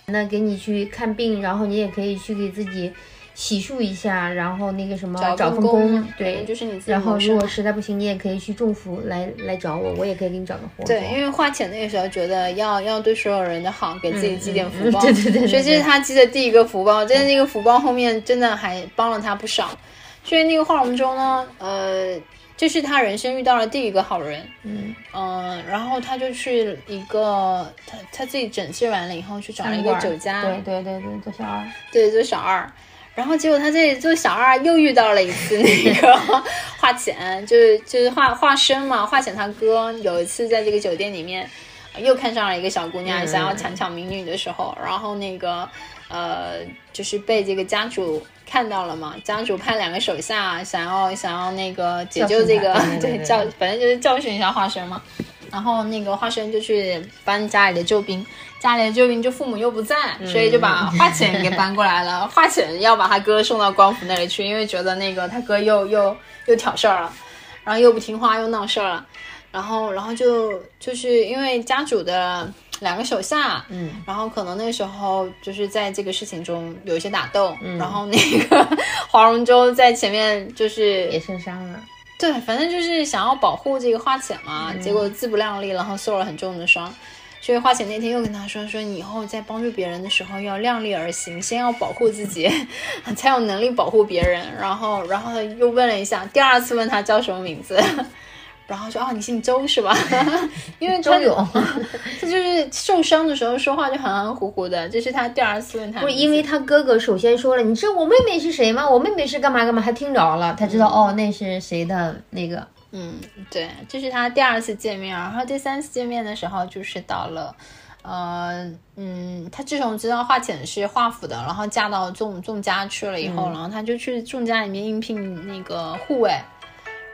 Speaker 2: 那给你去看病，然后你也可以去给自己洗漱一下，然后那个什么找
Speaker 1: 份
Speaker 2: 份工，对，
Speaker 1: 就是你自己
Speaker 2: 然后如果实在不行，你也可以去政府来来找我，我也可以给你找个活。
Speaker 1: 对，因为花钱那个时候觉得要要对所有人的好，给自己积点福报，
Speaker 2: 嗯对对对对
Speaker 1: 所以这是他积的第一个福报。真的，那个福报后面真的还帮了他不少。所以那个画龙舟呢，呃，这是他人生遇到了第一个好人，
Speaker 2: 嗯，
Speaker 1: 嗯、然后他就去一个他他自己整治完了以后，去找了一个酒家，
Speaker 2: 对对对对，做小二，
Speaker 1: 对，做小二。然后结果他这里做小二又遇到了一次那个 化浅，就是就是化化身嘛，化浅他哥。有一次在这个酒店里面呃又看上了一个小姑娘，
Speaker 2: 嗯。
Speaker 1: 想要强抢民女的时候，然后那个呃就是被这个家主看到了嘛，家主派两个手下想要想要那个解救这个
Speaker 2: 对
Speaker 1: 教，反正就是教训一下华生嘛。然后那个华生就去搬家里的救兵，家里的救兵就父母又不在，所以就把花钱给搬过来了。花钱要把他哥送到官府那里去，因为觉得那个他哥又又又挑事儿了，然后又不听话又闹事儿了，然后然后就就是因为家主的两个手下，
Speaker 2: 嗯，
Speaker 1: 然后可能那时候就是在这个事情中有一些打斗，嗯然后那个黄蓉舟在前面就是
Speaker 2: 也受伤了。
Speaker 1: 对，反正就是想要保护这个花浅嘛，结果自不量力，然后受了很重的伤。所以花浅那天又跟他说：“说你以后在帮助别人的时候要量力而行，先要保护自己，才有能力保护别人。”然后，然后又问了一下，第二次问他叫什么名字，然后说：“哦，你姓周是吧？” 因为
Speaker 2: 周勇，
Speaker 1: 他就是受伤的时候说话就含含糊糊的，这是他第二次问他，
Speaker 2: 不是因为他哥哥首先说了，你知道我妹妹是谁吗？我妹妹是干嘛干嘛，他听着了，他知道、哦，那是谁的那个，
Speaker 1: 嗯，对，这是他第二次见面，然后第三次见面的时候就是到了，呃，嗯，他自从知道华浅是华府的，然后嫁到仲仲家去了以后，然后他就去仲家里面应聘那个护卫，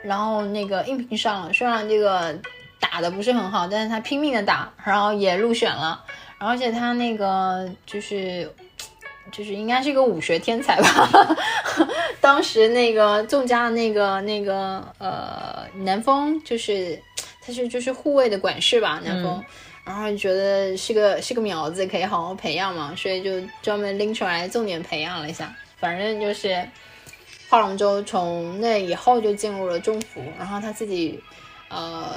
Speaker 1: 然后那个应聘上了，虽然这个打的不是很好，但是他拼命的打，然后也入选了，然后而且他那个就是。就是应该是一个武学天才吧，当时那个仲家的那个那个呃南风，就是他是就是护卫的管事吧，南风，然后觉得是个是个苗子，可以好好培养嘛，所以就专门拎出来重点培养了一下。反正就是华龙舟从那以后就进入了中府，然后他自己呃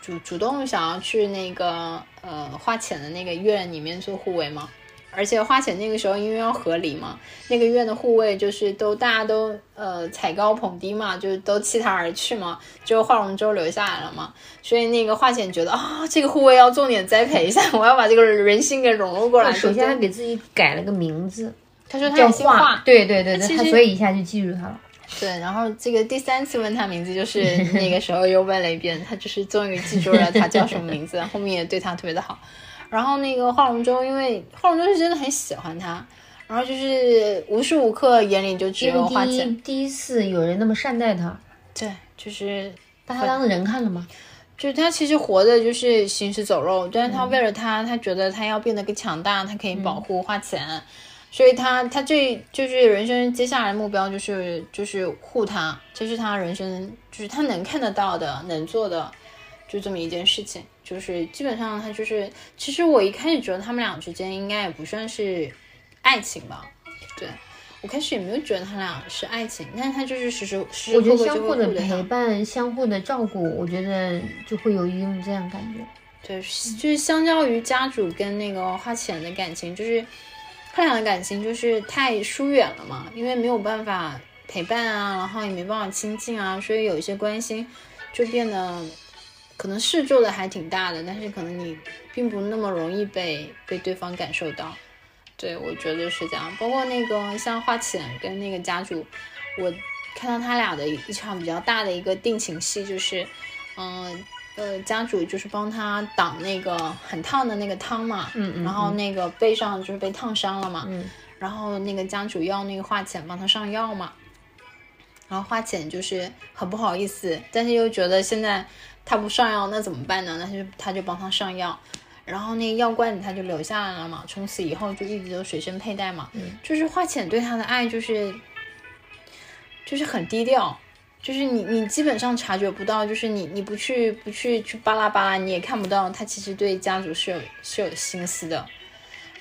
Speaker 1: 主主动想要去那个呃花浅的那个院里面做护卫嘛。而且花钱那个时候因为要合理嘛，那个院的护卫就是都大家都呃踩高捧低嘛，就都弃他而去嘛，只有华龙舟留下来了嘛。所以那个花钱觉得啊、这个护卫要重点栽培一下，我要把这个人心给融入过来。
Speaker 2: 首先他给自己改了个名字，
Speaker 1: 他说他
Speaker 2: 叫
Speaker 1: 也姓华
Speaker 2: 华，，对对对对，
Speaker 1: 他
Speaker 2: 所以一下就记住他了。
Speaker 1: 对，然后这个第三次问他名字，就是 那个时候又问了一遍，他就是终于记住了他叫什么名字，后面也对他特别的好。然后那个华龙舟，因为华龙舟是真的很喜欢他，然后就是无时无刻眼里就只有花钱，
Speaker 2: 第一第一次有人那么善待他，
Speaker 1: 对，就是
Speaker 2: 把他当人看了吗？
Speaker 1: 就是他其实活的就是行尸走肉，但是他为了他，他觉得他要变得更强大，他可以保护花钱，所以他他这就是人生接下来的目标就是就是护他，这是他人生就是他能看得到的能做的，就这么一件事情。就是基本上他就是，其实我一开始觉得他们俩之间应该也不算是爱情吧，对我开始也没有觉得他俩是爱情，但是他就是时时时
Speaker 2: 我觉得
Speaker 1: 刻刻
Speaker 2: 相互的陪伴、相互的照顾，我觉得就会有一种这样感觉。
Speaker 1: 对，就是相较于家主跟那个花钱的感情，就是他俩的感情就是太疏远了嘛，因为没有办法陪伴啊，然后也没办法亲近啊，所以有一些关心就变得可能是做的还挺大的，但是可能你并不那么容易被被对方感受到。对，我觉得是这样。包括那个像花钱跟那个家主，我看到他俩的一场比较大的一个定情戏，就是，嗯，家主就是帮他挡那个很烫的那个汤嘛，
Speaker 2: 嗯嗯
Speaker 1: 然后那个背上就是被烫伤了嘛，
Speaker 2: 嗯
Speaker 1: 然后那个家主要那个花钱帮他上药嘛，然后花钱就是很不好意思，但是又觉得现在他不上药那怎么办呢？那就他就帮他上药，然后那个药罐子他就留下来了嘛，从此以后就一直都随身佩戴嘛，
Speaker 2: 嗯
Speaker 1: 就是花钱对他的爱就是就是很低调。就是你，你基本上察觉不到，就是你，你不去不去去巴拉巴拉，你也看不到他其实对家主是有是有心思的。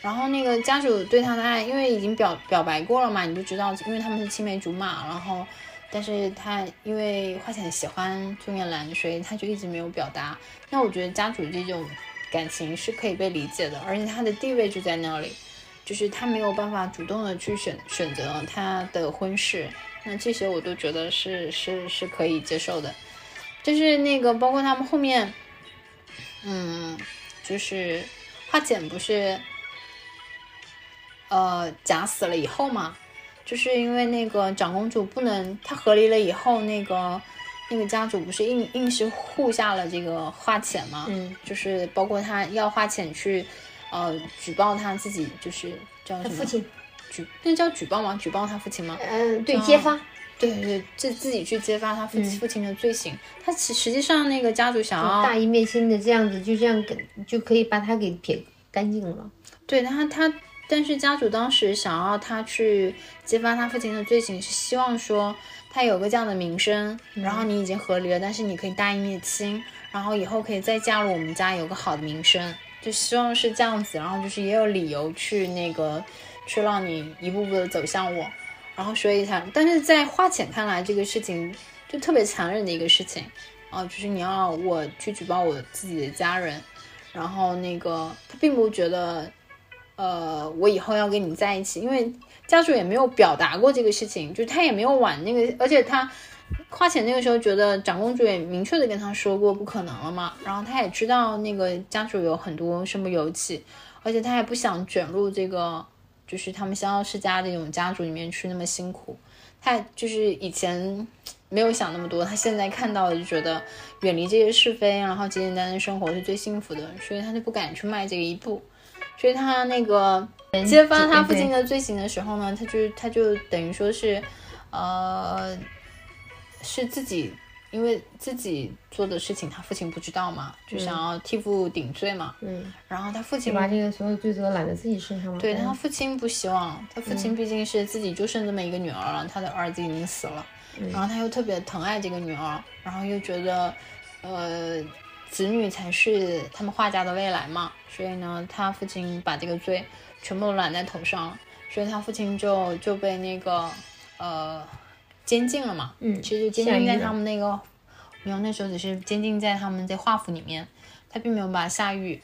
Speaker 1: 然后那个家主对他的爱，因为已经表表白过了嘛，你就知道，因为他们是青梅竹马，然后，但是他因为花钱喜欢钟燕兰，所以他就一直没有表达。那我觉得家主这种感情是可以被理解的，而且他的地位就在那里，就是他没有办法主动的去选选择他的婚事，那这些我都觉得是是是可以接受的。就是那个包括他们后面，嗯，就是花简不是。呃假死了以后嘛，就是因为那个长公主不能，她和离了以后，那个那个家主不是硬硬是护下了这个花钱嘛，
Speaker 2: 嗯，
Speaker 1: 就是包括他要花钱去呃举报他自己，就是叫什么
Speaker 2: 父亲，
Speaker 1: 举那叫举报吗？举报他父亲吗？
Speaker 2: 嗯，对，揭发，
Speaker 1: 对对对，自自己去揭发他父、
Speaker 2: 嗯
Speaker 1: 父亲的罪行。他其实际上那个家族想要
Speaker 2: 大义灭亲的这样子，就这样给就可以把他给撇干净了。
Speaker 1: 对他，他，但是家主当时想要他去揭发他父亲的罪行，是希望说他有个这样的名声，然后你已经和离了，但是你可以大义灭亲，然后以后可以再嫁入我们家，有个好的名声，就希望是这样子，然后就是也有理由去那个去让你一步步的走向我，然后所以才，但是在花钱看来，这个事情就特别残忍的一个事情，啊、就是你要我去举报我自己的家人，然后那个他并不觉得。呃，我以后要跟你在一起，因为家属也没有表达过这个事情，就他也没有往那个，而且他花钱那个时候觉得长公主也明确的跟他说过不可能了嘛，然后他也知道那个家主有很多身不由己，而且他也不想卷入这个就是他们逍遥世家的这种家族里面去那么辛苦，他就是以前没有想那么多，他现在看到了就觉得远离这些是非，然后简简单单生活是最幸福的，所以他就不敢去迈这个一步。所以他那个揭发他父亲的罪行的时候呢，他就他就等于说是，呃，是自己因为自己做的事情，他父亲不知道嘛，就想要替父顶罪嘛。
Speaker 2: 嗯，
Speaker 1: 然后他父亲
Speaker 2: 把这个所有罪责揽在自己身上了。
Speaker 1: 对他父亲不希望，他父亲毕竟是自己就剩这么一个女儿了，他的儿子已经死了，然后他又特别疼爱这个女儿，然后又觉得，呃，子女才是他们画家的未来嘛，所以呢，他父亲把这个罪全部都揽在头上了，所以他父亲就就被那个呃监禁了嘛，
Speaker 2: 嗯
Speaker 1: 其实监
Speaker 2: 下狱了
Speaker 1: 禁在他们那个，没有那时候只是监禁在他们在画府里面，他并没有把他下狱。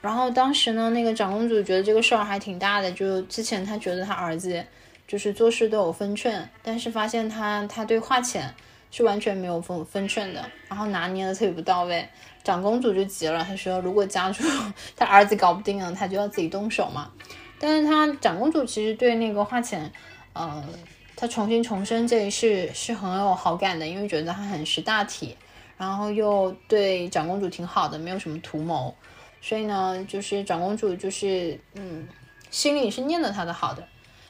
Speaker 1: 然后当时呢，那个长公主觉得这个事儿还挺大的，就之前她觉得她儿子就是做事都有分寸，但是发现他他对花钱是完全没有分分寸的，然后拿捏的特别不到位。长公主就急了，她说如果家主 她儿子搞不定了，她就要自己动手嘛。但是她长公主其实对那个花钱，呃，她重新重生这一世是很有好感的，因为觉得他很识大体，然后又对长公主挺好的，没有什么图谋。所以呢，就是长公主就是嗯，心里是念着他的好的，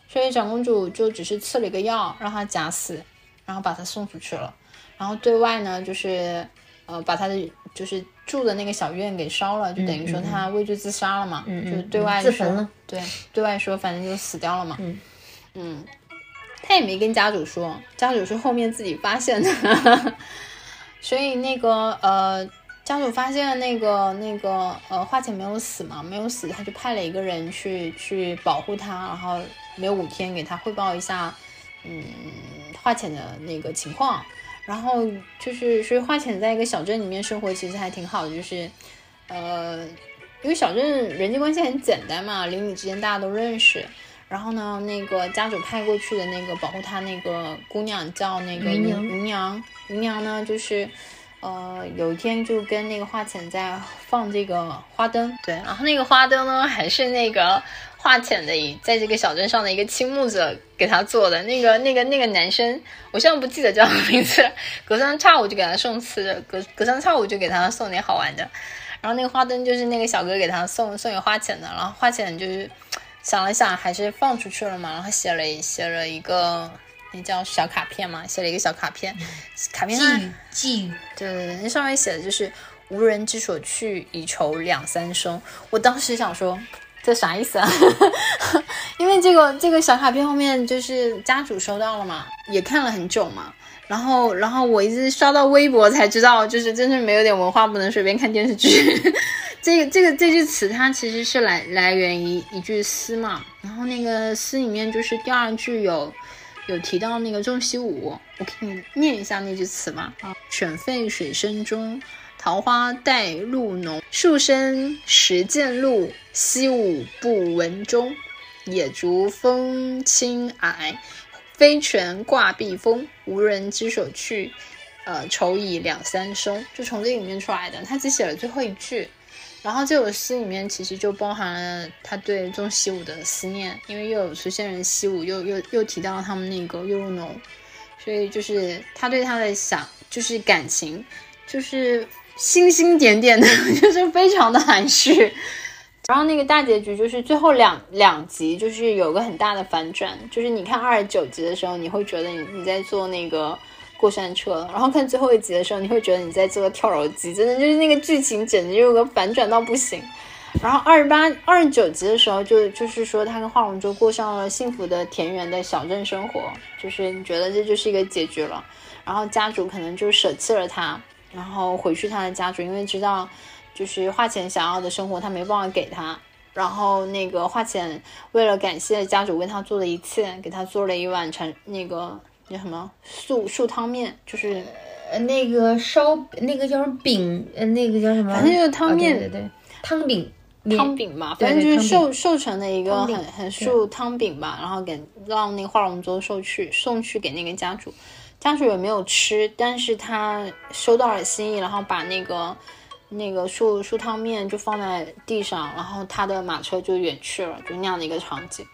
Speaker 1: 所以长公主就只是赐了一个药让他假死，然后把他送出去了。然后对外呢，就是呃把他的就是住的那个小院给烧了，就等于说他畏罪自杀了嘛，
Speaker 2: 嗯嗯
Speaker 1: 就对外说
Speaker 2: 自焚了
Speaker 1: 对，对外说反正就死掉了嘛。
Speaker 2: 嗯
Speaker 1: 嗯他也没跟家主说，家主是后面自己发现的，所以那个呃，家主发现那个那个呃花钱没有死嘛，没有死，他就派了一个人去去保护他，然后每五天给他汇报一下，嗯，花钱的那个情况。然后就是，所以花钱在一个小镇里面生活，其实还挺好的，就是，呃，因为小镇人际关系很简单嘛，邻里之间大家都认识。然后呢，那个家主派过去的那个保护他那个姑娘叫那个
Speaker 2: 芸娘
Speaker 1: 芸娘，芸娘呢就是，呃，有一天就跟那个花浅在放这个花灯，对，然后那个花灯呢还是那个花浅的一在这个小镇上的一个青木者给他做的，那个那个那个男生，我现在不记得叫什么名字了，隔三差五就给他送吃的，隔隔三差五就给他送点好玩的，然后那个花灯就是那个小哥给他送送给花浅的，然后花浅就是想了想，还是放出去了嘛，然后写了写了一个那叫小卡片嘛，写了一个小卡片，卡片上
Speaker 2: 寄语寄，
Speaker 1: 对对对，那上面写的就是“无人之所去，以酬两三生”。我当时想说，这啥意思啊？因为这个这个小卡片后面就是家主收到了嘛，也看了很久嘛。然后，然后我一直刷到微博才知道，就是真是没有点文化不能随便看电视剧。这个这个这句词它其实是来来源于一句诗嘛，然后那个诗里面就是第二句有有提到那个仲西武，我给你念一下那句词嘛啊，犬吠水声中，桃花带露浓，树深时见鹿，西武不闻钟。野竹风轻矮，飞泉挂碧峰，无人知所去，呃，愁倚两三松，就从这里面出来的。他只写了最后一句，然后这首诗里面其实就包含了他对仲西武的思念，因为又有出现人西武，又又又提到他们那个月入浓，所以就是他对他的想，就是感情，就是星星点点的，就是非常的含蓄。然后那个大结局就是最后两两集，就是有个很大的反转，就是你看二十九集的时候，你会觉得你你在做那个过山车，然后看最后一集的时候，你会觉得你在做跳楼机，真的就是那个剧情简直有个反转到不行。然后二十八、二十九集的时候就，就是说他跟华龙舟过上了幸福的田园的小镇生活，就是你觉得这就是一个结局了。然后家主可能就舍弃了他，然后回去他的家主，因为知道。就是花钱想要的生活，他没办法给他。然后那个花钱为了感谢家主为他做的一切，给他做了一碗产那个叫什么素素汤面，就是
Speaker 2: 呃，那个烧那个叫什么饼，呃，那个叫什么？
Speaker 1: 反正就是汤面，
Speaker 2: 啊、对对对，汤饼，
Speaker 1: 汤饼嘛，反正就是
Speaker 2: 对
Speaker 1: 寿寿成的一个很很素汤饼吧，然后给让那个华龙舟送去送去给那个家主，家主也没有吃，但是他收到了心意，然后把那个。那个素素汤面就放在地上，然后他的马车就远去了，就那样的一个场景。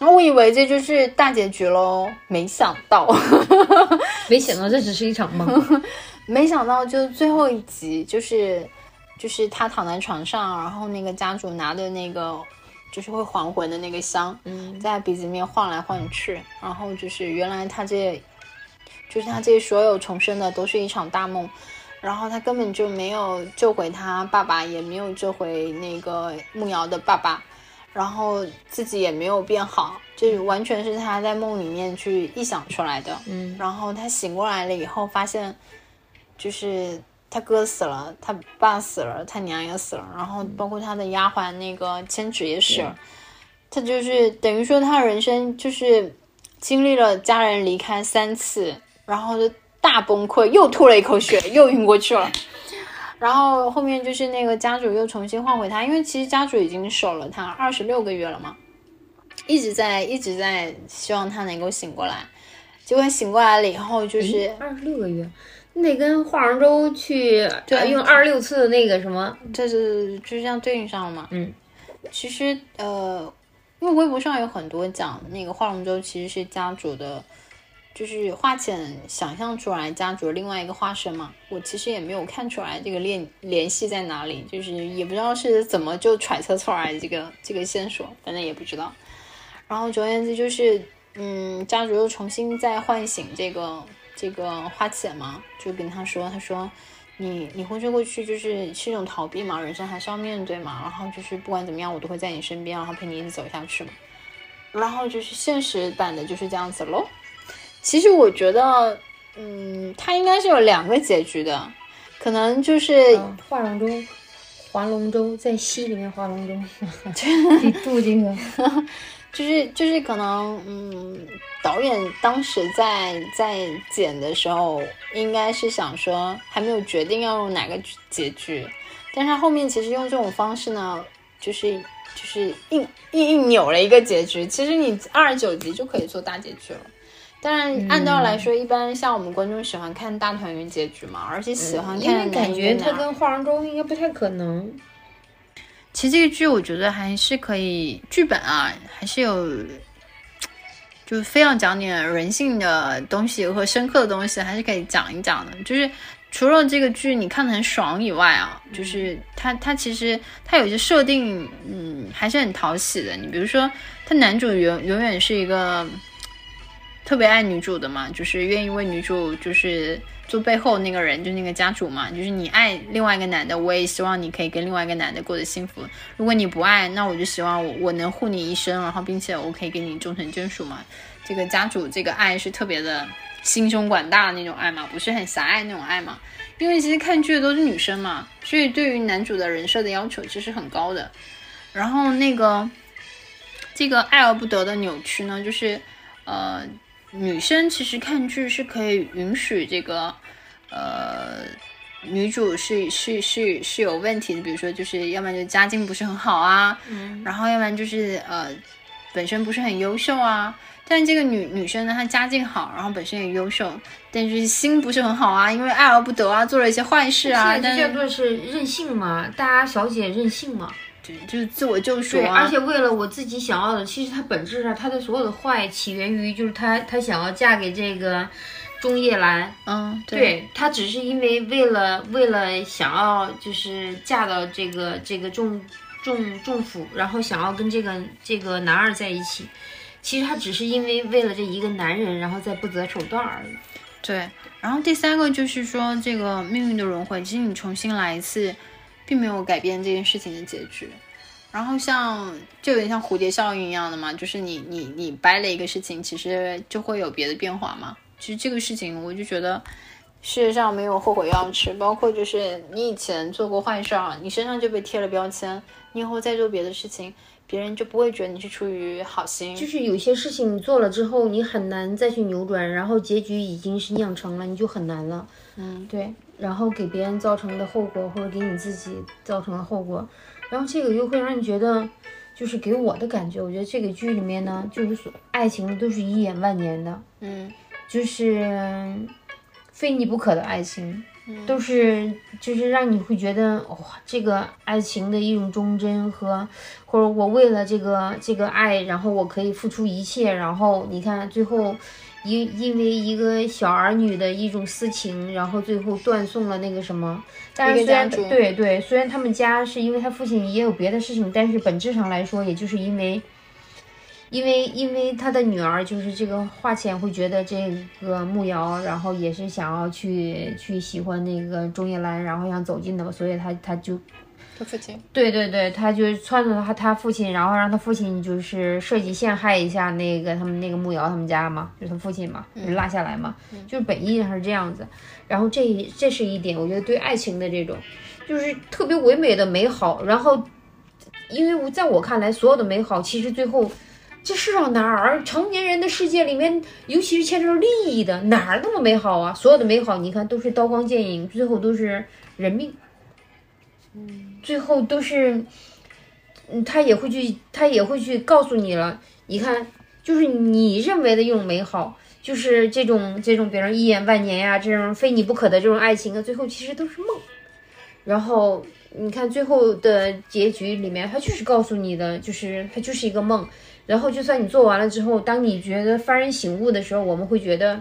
Speaker 1: 然后我以为这就是大结局喽，没想到，
Speaker 2: 没想到这只是一场梦，
Speaker 1: 没想到就最后一集，就是就是他躺在床上，然后那个家主拿的那个就是会还魂的那个香，
Speaker 2: 嗯，
Speaker 1: 在鼻子里面晃来晃去，然后就是原来他这，就是他这所有重生的都是一场大梦。然后他根本就没有救回他爸爸，也没有救回那个木瑶的爸爸，然后自己也没有变好，这完全是他在梦里面去臆想出来的。
Speaker 2: 嗯，
Speaker 1: 然后他醒过来了以后，发现就是他哥死了，他爸死了，他娘也死了，然后包括他的丫鬟那个千纸也死了，他就是等于说他人生就是经历了家人离开三次，然后就。大崩溃，又吐了一口血，又晕过去了。然后后面就是那个家主又重新换回他，因为其实家主已经守了他二十六个月了嘛，一直在一直在希望他能够醒过来。结果醒过来了以后，就是
Speaker 2: 二十六个月，你得跟华容州去
Speaker 1: 对
Speaker 2: 呃用二十六次的那个什么，
Speaker 1: 这是就是这样对应上了嘛。
Speaker 2: 嗯，
Speaker 1: 其实呃，因为微博上有很多讲那个华容州其实是家主的。就是花钱想象出来家族另外一个化身嘛，我其实也没有看出来这个联联系在哪里，就是也不知道是怎么就揣测出来这个这个线索，反正也不知道。然后总而言之就是，嗯，家族又重新再唤醒这个这个花钱嘛，就跟他说，他说你你昏睡过去就是是一种逃避嘛，人生还是要面对嘛，然后就是不管怎么样，我都会在你身边，然后陪你一起走下去嘛。然后就是现实版的就是这样子喽。其实我觉得，嗯，它应该是有两个结局的，可能就是
Speaker 2: 划龙舟，划龙舟在溪里面划龙舟，你渡这个。
Speaker 1: 就是就是可能，嗯，导演当时在在剪的时候，应该是想说还没有决定要用哪个结局，但是他后面其实用这种方式呢，就是就是硬硬硬扭了一个结局。其实你二十九集就可以做大结局了，但是按照来说，一般像我们观众喜欢看大团圆结局嘛，而且喜欢看，因
Speaker 2: 为感觉他跟化妆中应该不太可能。
Speaker 1: 其实这个剧我觉得还是可以，剧本啊还是有，就非要讲点人性的东西和深刻的东西，还是可以讲一讲的。就是除了这个剧你看的很爽以外啊，就是它它其实它有些设定，嗯，还是很讨喜的。你比如说，它男主永永远是一个特别爱女主的嘛，就是愿意为女主就是。做背后那个人，就那个家主嘛，就是你爱另外一个男的，我也希望你可以跟另外一个男的过得幸福。如果你不爱，那我就希望我我能护你一生，然后并且我可以给你终成眷属嘛。这个家主这个爱是特别的心胸广大的那种爱嘛，不是很狭隘那种爱嘛。因为其实看剧的都是女生嘛，所以对于男主的人设的要求其实很高的。然后那个这个爱而不得的扭曲呢，就是呃。女生其实看剧是可以允许这个，呃，女主是是是是有问题的，比如说就是要不然就家境不是很好啊，嗯，然后要不然就是呃本身不是很优秀啊。但这个女女生呢，她家境好，然后本身也优秀，但是心不是很好啊，因为爱而不得啊，做了一些坏事啊。
Speaker 2: 这叫做是任性嘛，大家小姐任性嘛。
Speaker 1: 就是自我救赎，
Speaker 2: 对，而且为了我自己想要的，其实他本质上他的所有的坏起源于就是他他想要嫁给这个钟叶兰，
Speaker 1: 嗯，
Speaker 2: 对他只是因为为了为了想要就是嫁到这个这个重重重府，然后想要跟这个这个男二在一起，其实他只是因为为了这一个男人，然后再不择手段而已。
Speaker 1: 对，然后第三个就是说这个命运的轮回，其实你重新来一次。并没有改变这件事情的结局，然后像就有点像蝴蝶效应一样的嘛，就是你你你掰了一个事情，其实就会有别的变化嘛。其实这个事情，我就觉得世界上没有后悔药吃，包括就是你以前做过坏事儿，你身上就被贴了标签，你以后再做别的事情，别人就不会觉得你是出于好心。
Speaker 2: 就是有些事情你做了之后，你很难再去扭转，然后结局已经是酿成了，你就很难了。
Speaker 1: 嗯，
Speaker 2: 对。然后给别人造成的后果，或者给你自己造成的后果，然后这个又会让你觉得，就是给我的感觉，我觉得这个剧里面呢，就是说爱情都是一眼万年的，
Speaker 1: 嗯，
Speaker 2: 就是非你不可的爱情，都是就是让你会觉得哇，这个爱情的一种忠贞和，或者我为了这个这个爱，然后我可以付出一切，然后你看最后。因因为一个小儿女的一种私情，然后最后断送了那个什么。但是虽然对对，虽然他们家是因为他父亲也有别的事情，但是本质上来说，也就是因为，因为因为他的女儿就是这个华浅会觉得这个慕瑶，然后也是想要去去喜欢那个钟叶兰，然后想走近的，所以他他就。
Speaker 1: 他父亲，
Speaker 2: 对对对，他就撺掇他他父亲，然后让他父亲就是设计陷害一下那个他们那个慕瑶他们家嘛，就是他父亲嘛，就拉下来嘛，就是本意上是这样子。然后这这是一点，我觉得对爱情的这种，就是特别唯美的美好。然后，因为我在我看来，所有的美好其实最后，这世上哪儿成年人的世界里面，尤其是牵扯到利益的，哪儿那么美好啊？所有的美好，你看都是刀光剑影，最后都是人命。
Speaker 1: 嗯，
Speaker 2: 最后都是，嗯，他也会去，他也会去告诉你了。你看，就是你认为的一种美好，就是这种这种别人一眼万年呀，这种非你不可的这种爱情啊，最后其实都是梦。然后你看最后的结局里面，他就是告诉你的，就是它就是一个梦。然后就算你做完了之后，当你觉得幡然醒悟的时候，我们会觉得，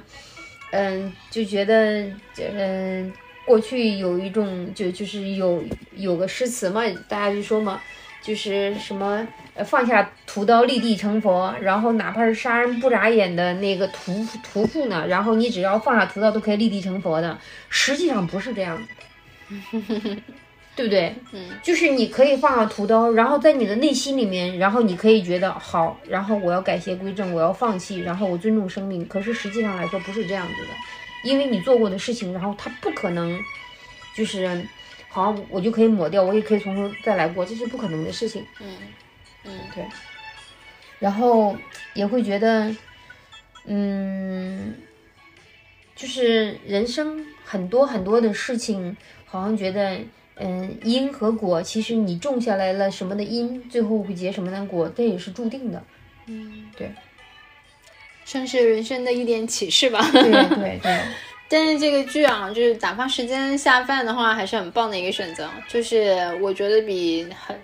Speaker 2: 嗯，就觉得，嗯。过去有一种就就是有有个诗词嘛，大家就说嘛，就是什么放下屠刀立地成佛，然后哪怕是杀人不眨眼的那个屠屠夫呢，然后你只要放下屠刀都可以立地成佛的，实际上不是这样子的。对不对？
Speaker 1: 嗯，
Speaker 2: 就是你可以放下屠刀，然后在你的内心里面，然后你可以觉得好，然后我要改邪归正，我要放弃，然后我尊重生命。可是实际上来说不是这样子的，因为你做过的事情，然后它不可能就是好像我就可以抹掉，我也可以从头再来过，这是不可能的事情。
Speaker 1: 嗯嗯，
Speaker 2: 对。然后也会觉得，嗯，就是人生很多很多的事情，好像觉得。嗯，因和果，其实你种下来了什么的因，最后会结什么的果，这也是注定的。
Speaker 1: 嗯，
Speaker 2: 对，
Speaker 1: 算是人生的一点启示吧。
Speaker 2: 对对对。
Speaker 1: 但是这个剧啊，就是打发时间下饭的话，还是很棒的一个选择。就是我觉得比很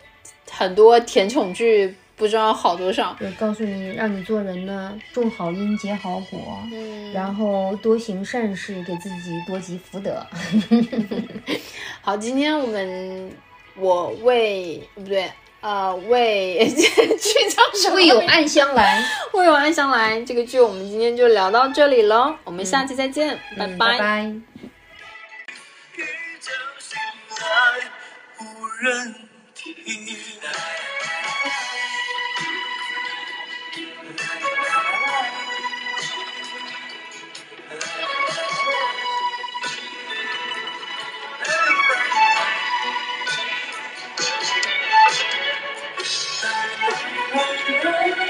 Speaker 1: 很多甜宠剧。不知道好多少，
Speaker 2: 对，告诉你，让你做人呢，种好因结好果，嗯，然后多行善事，给自己多积福德。
Speaker 1: 好，今天我们我为不对，呃，为 剧叫什么？
Speaker 2: 为有暗香来，
Speaker 1: 为有暗香来。这个剧我们今天就聊到这里喽，我们下期再见，拜
Speaker 2: 拜。拜。Yeah.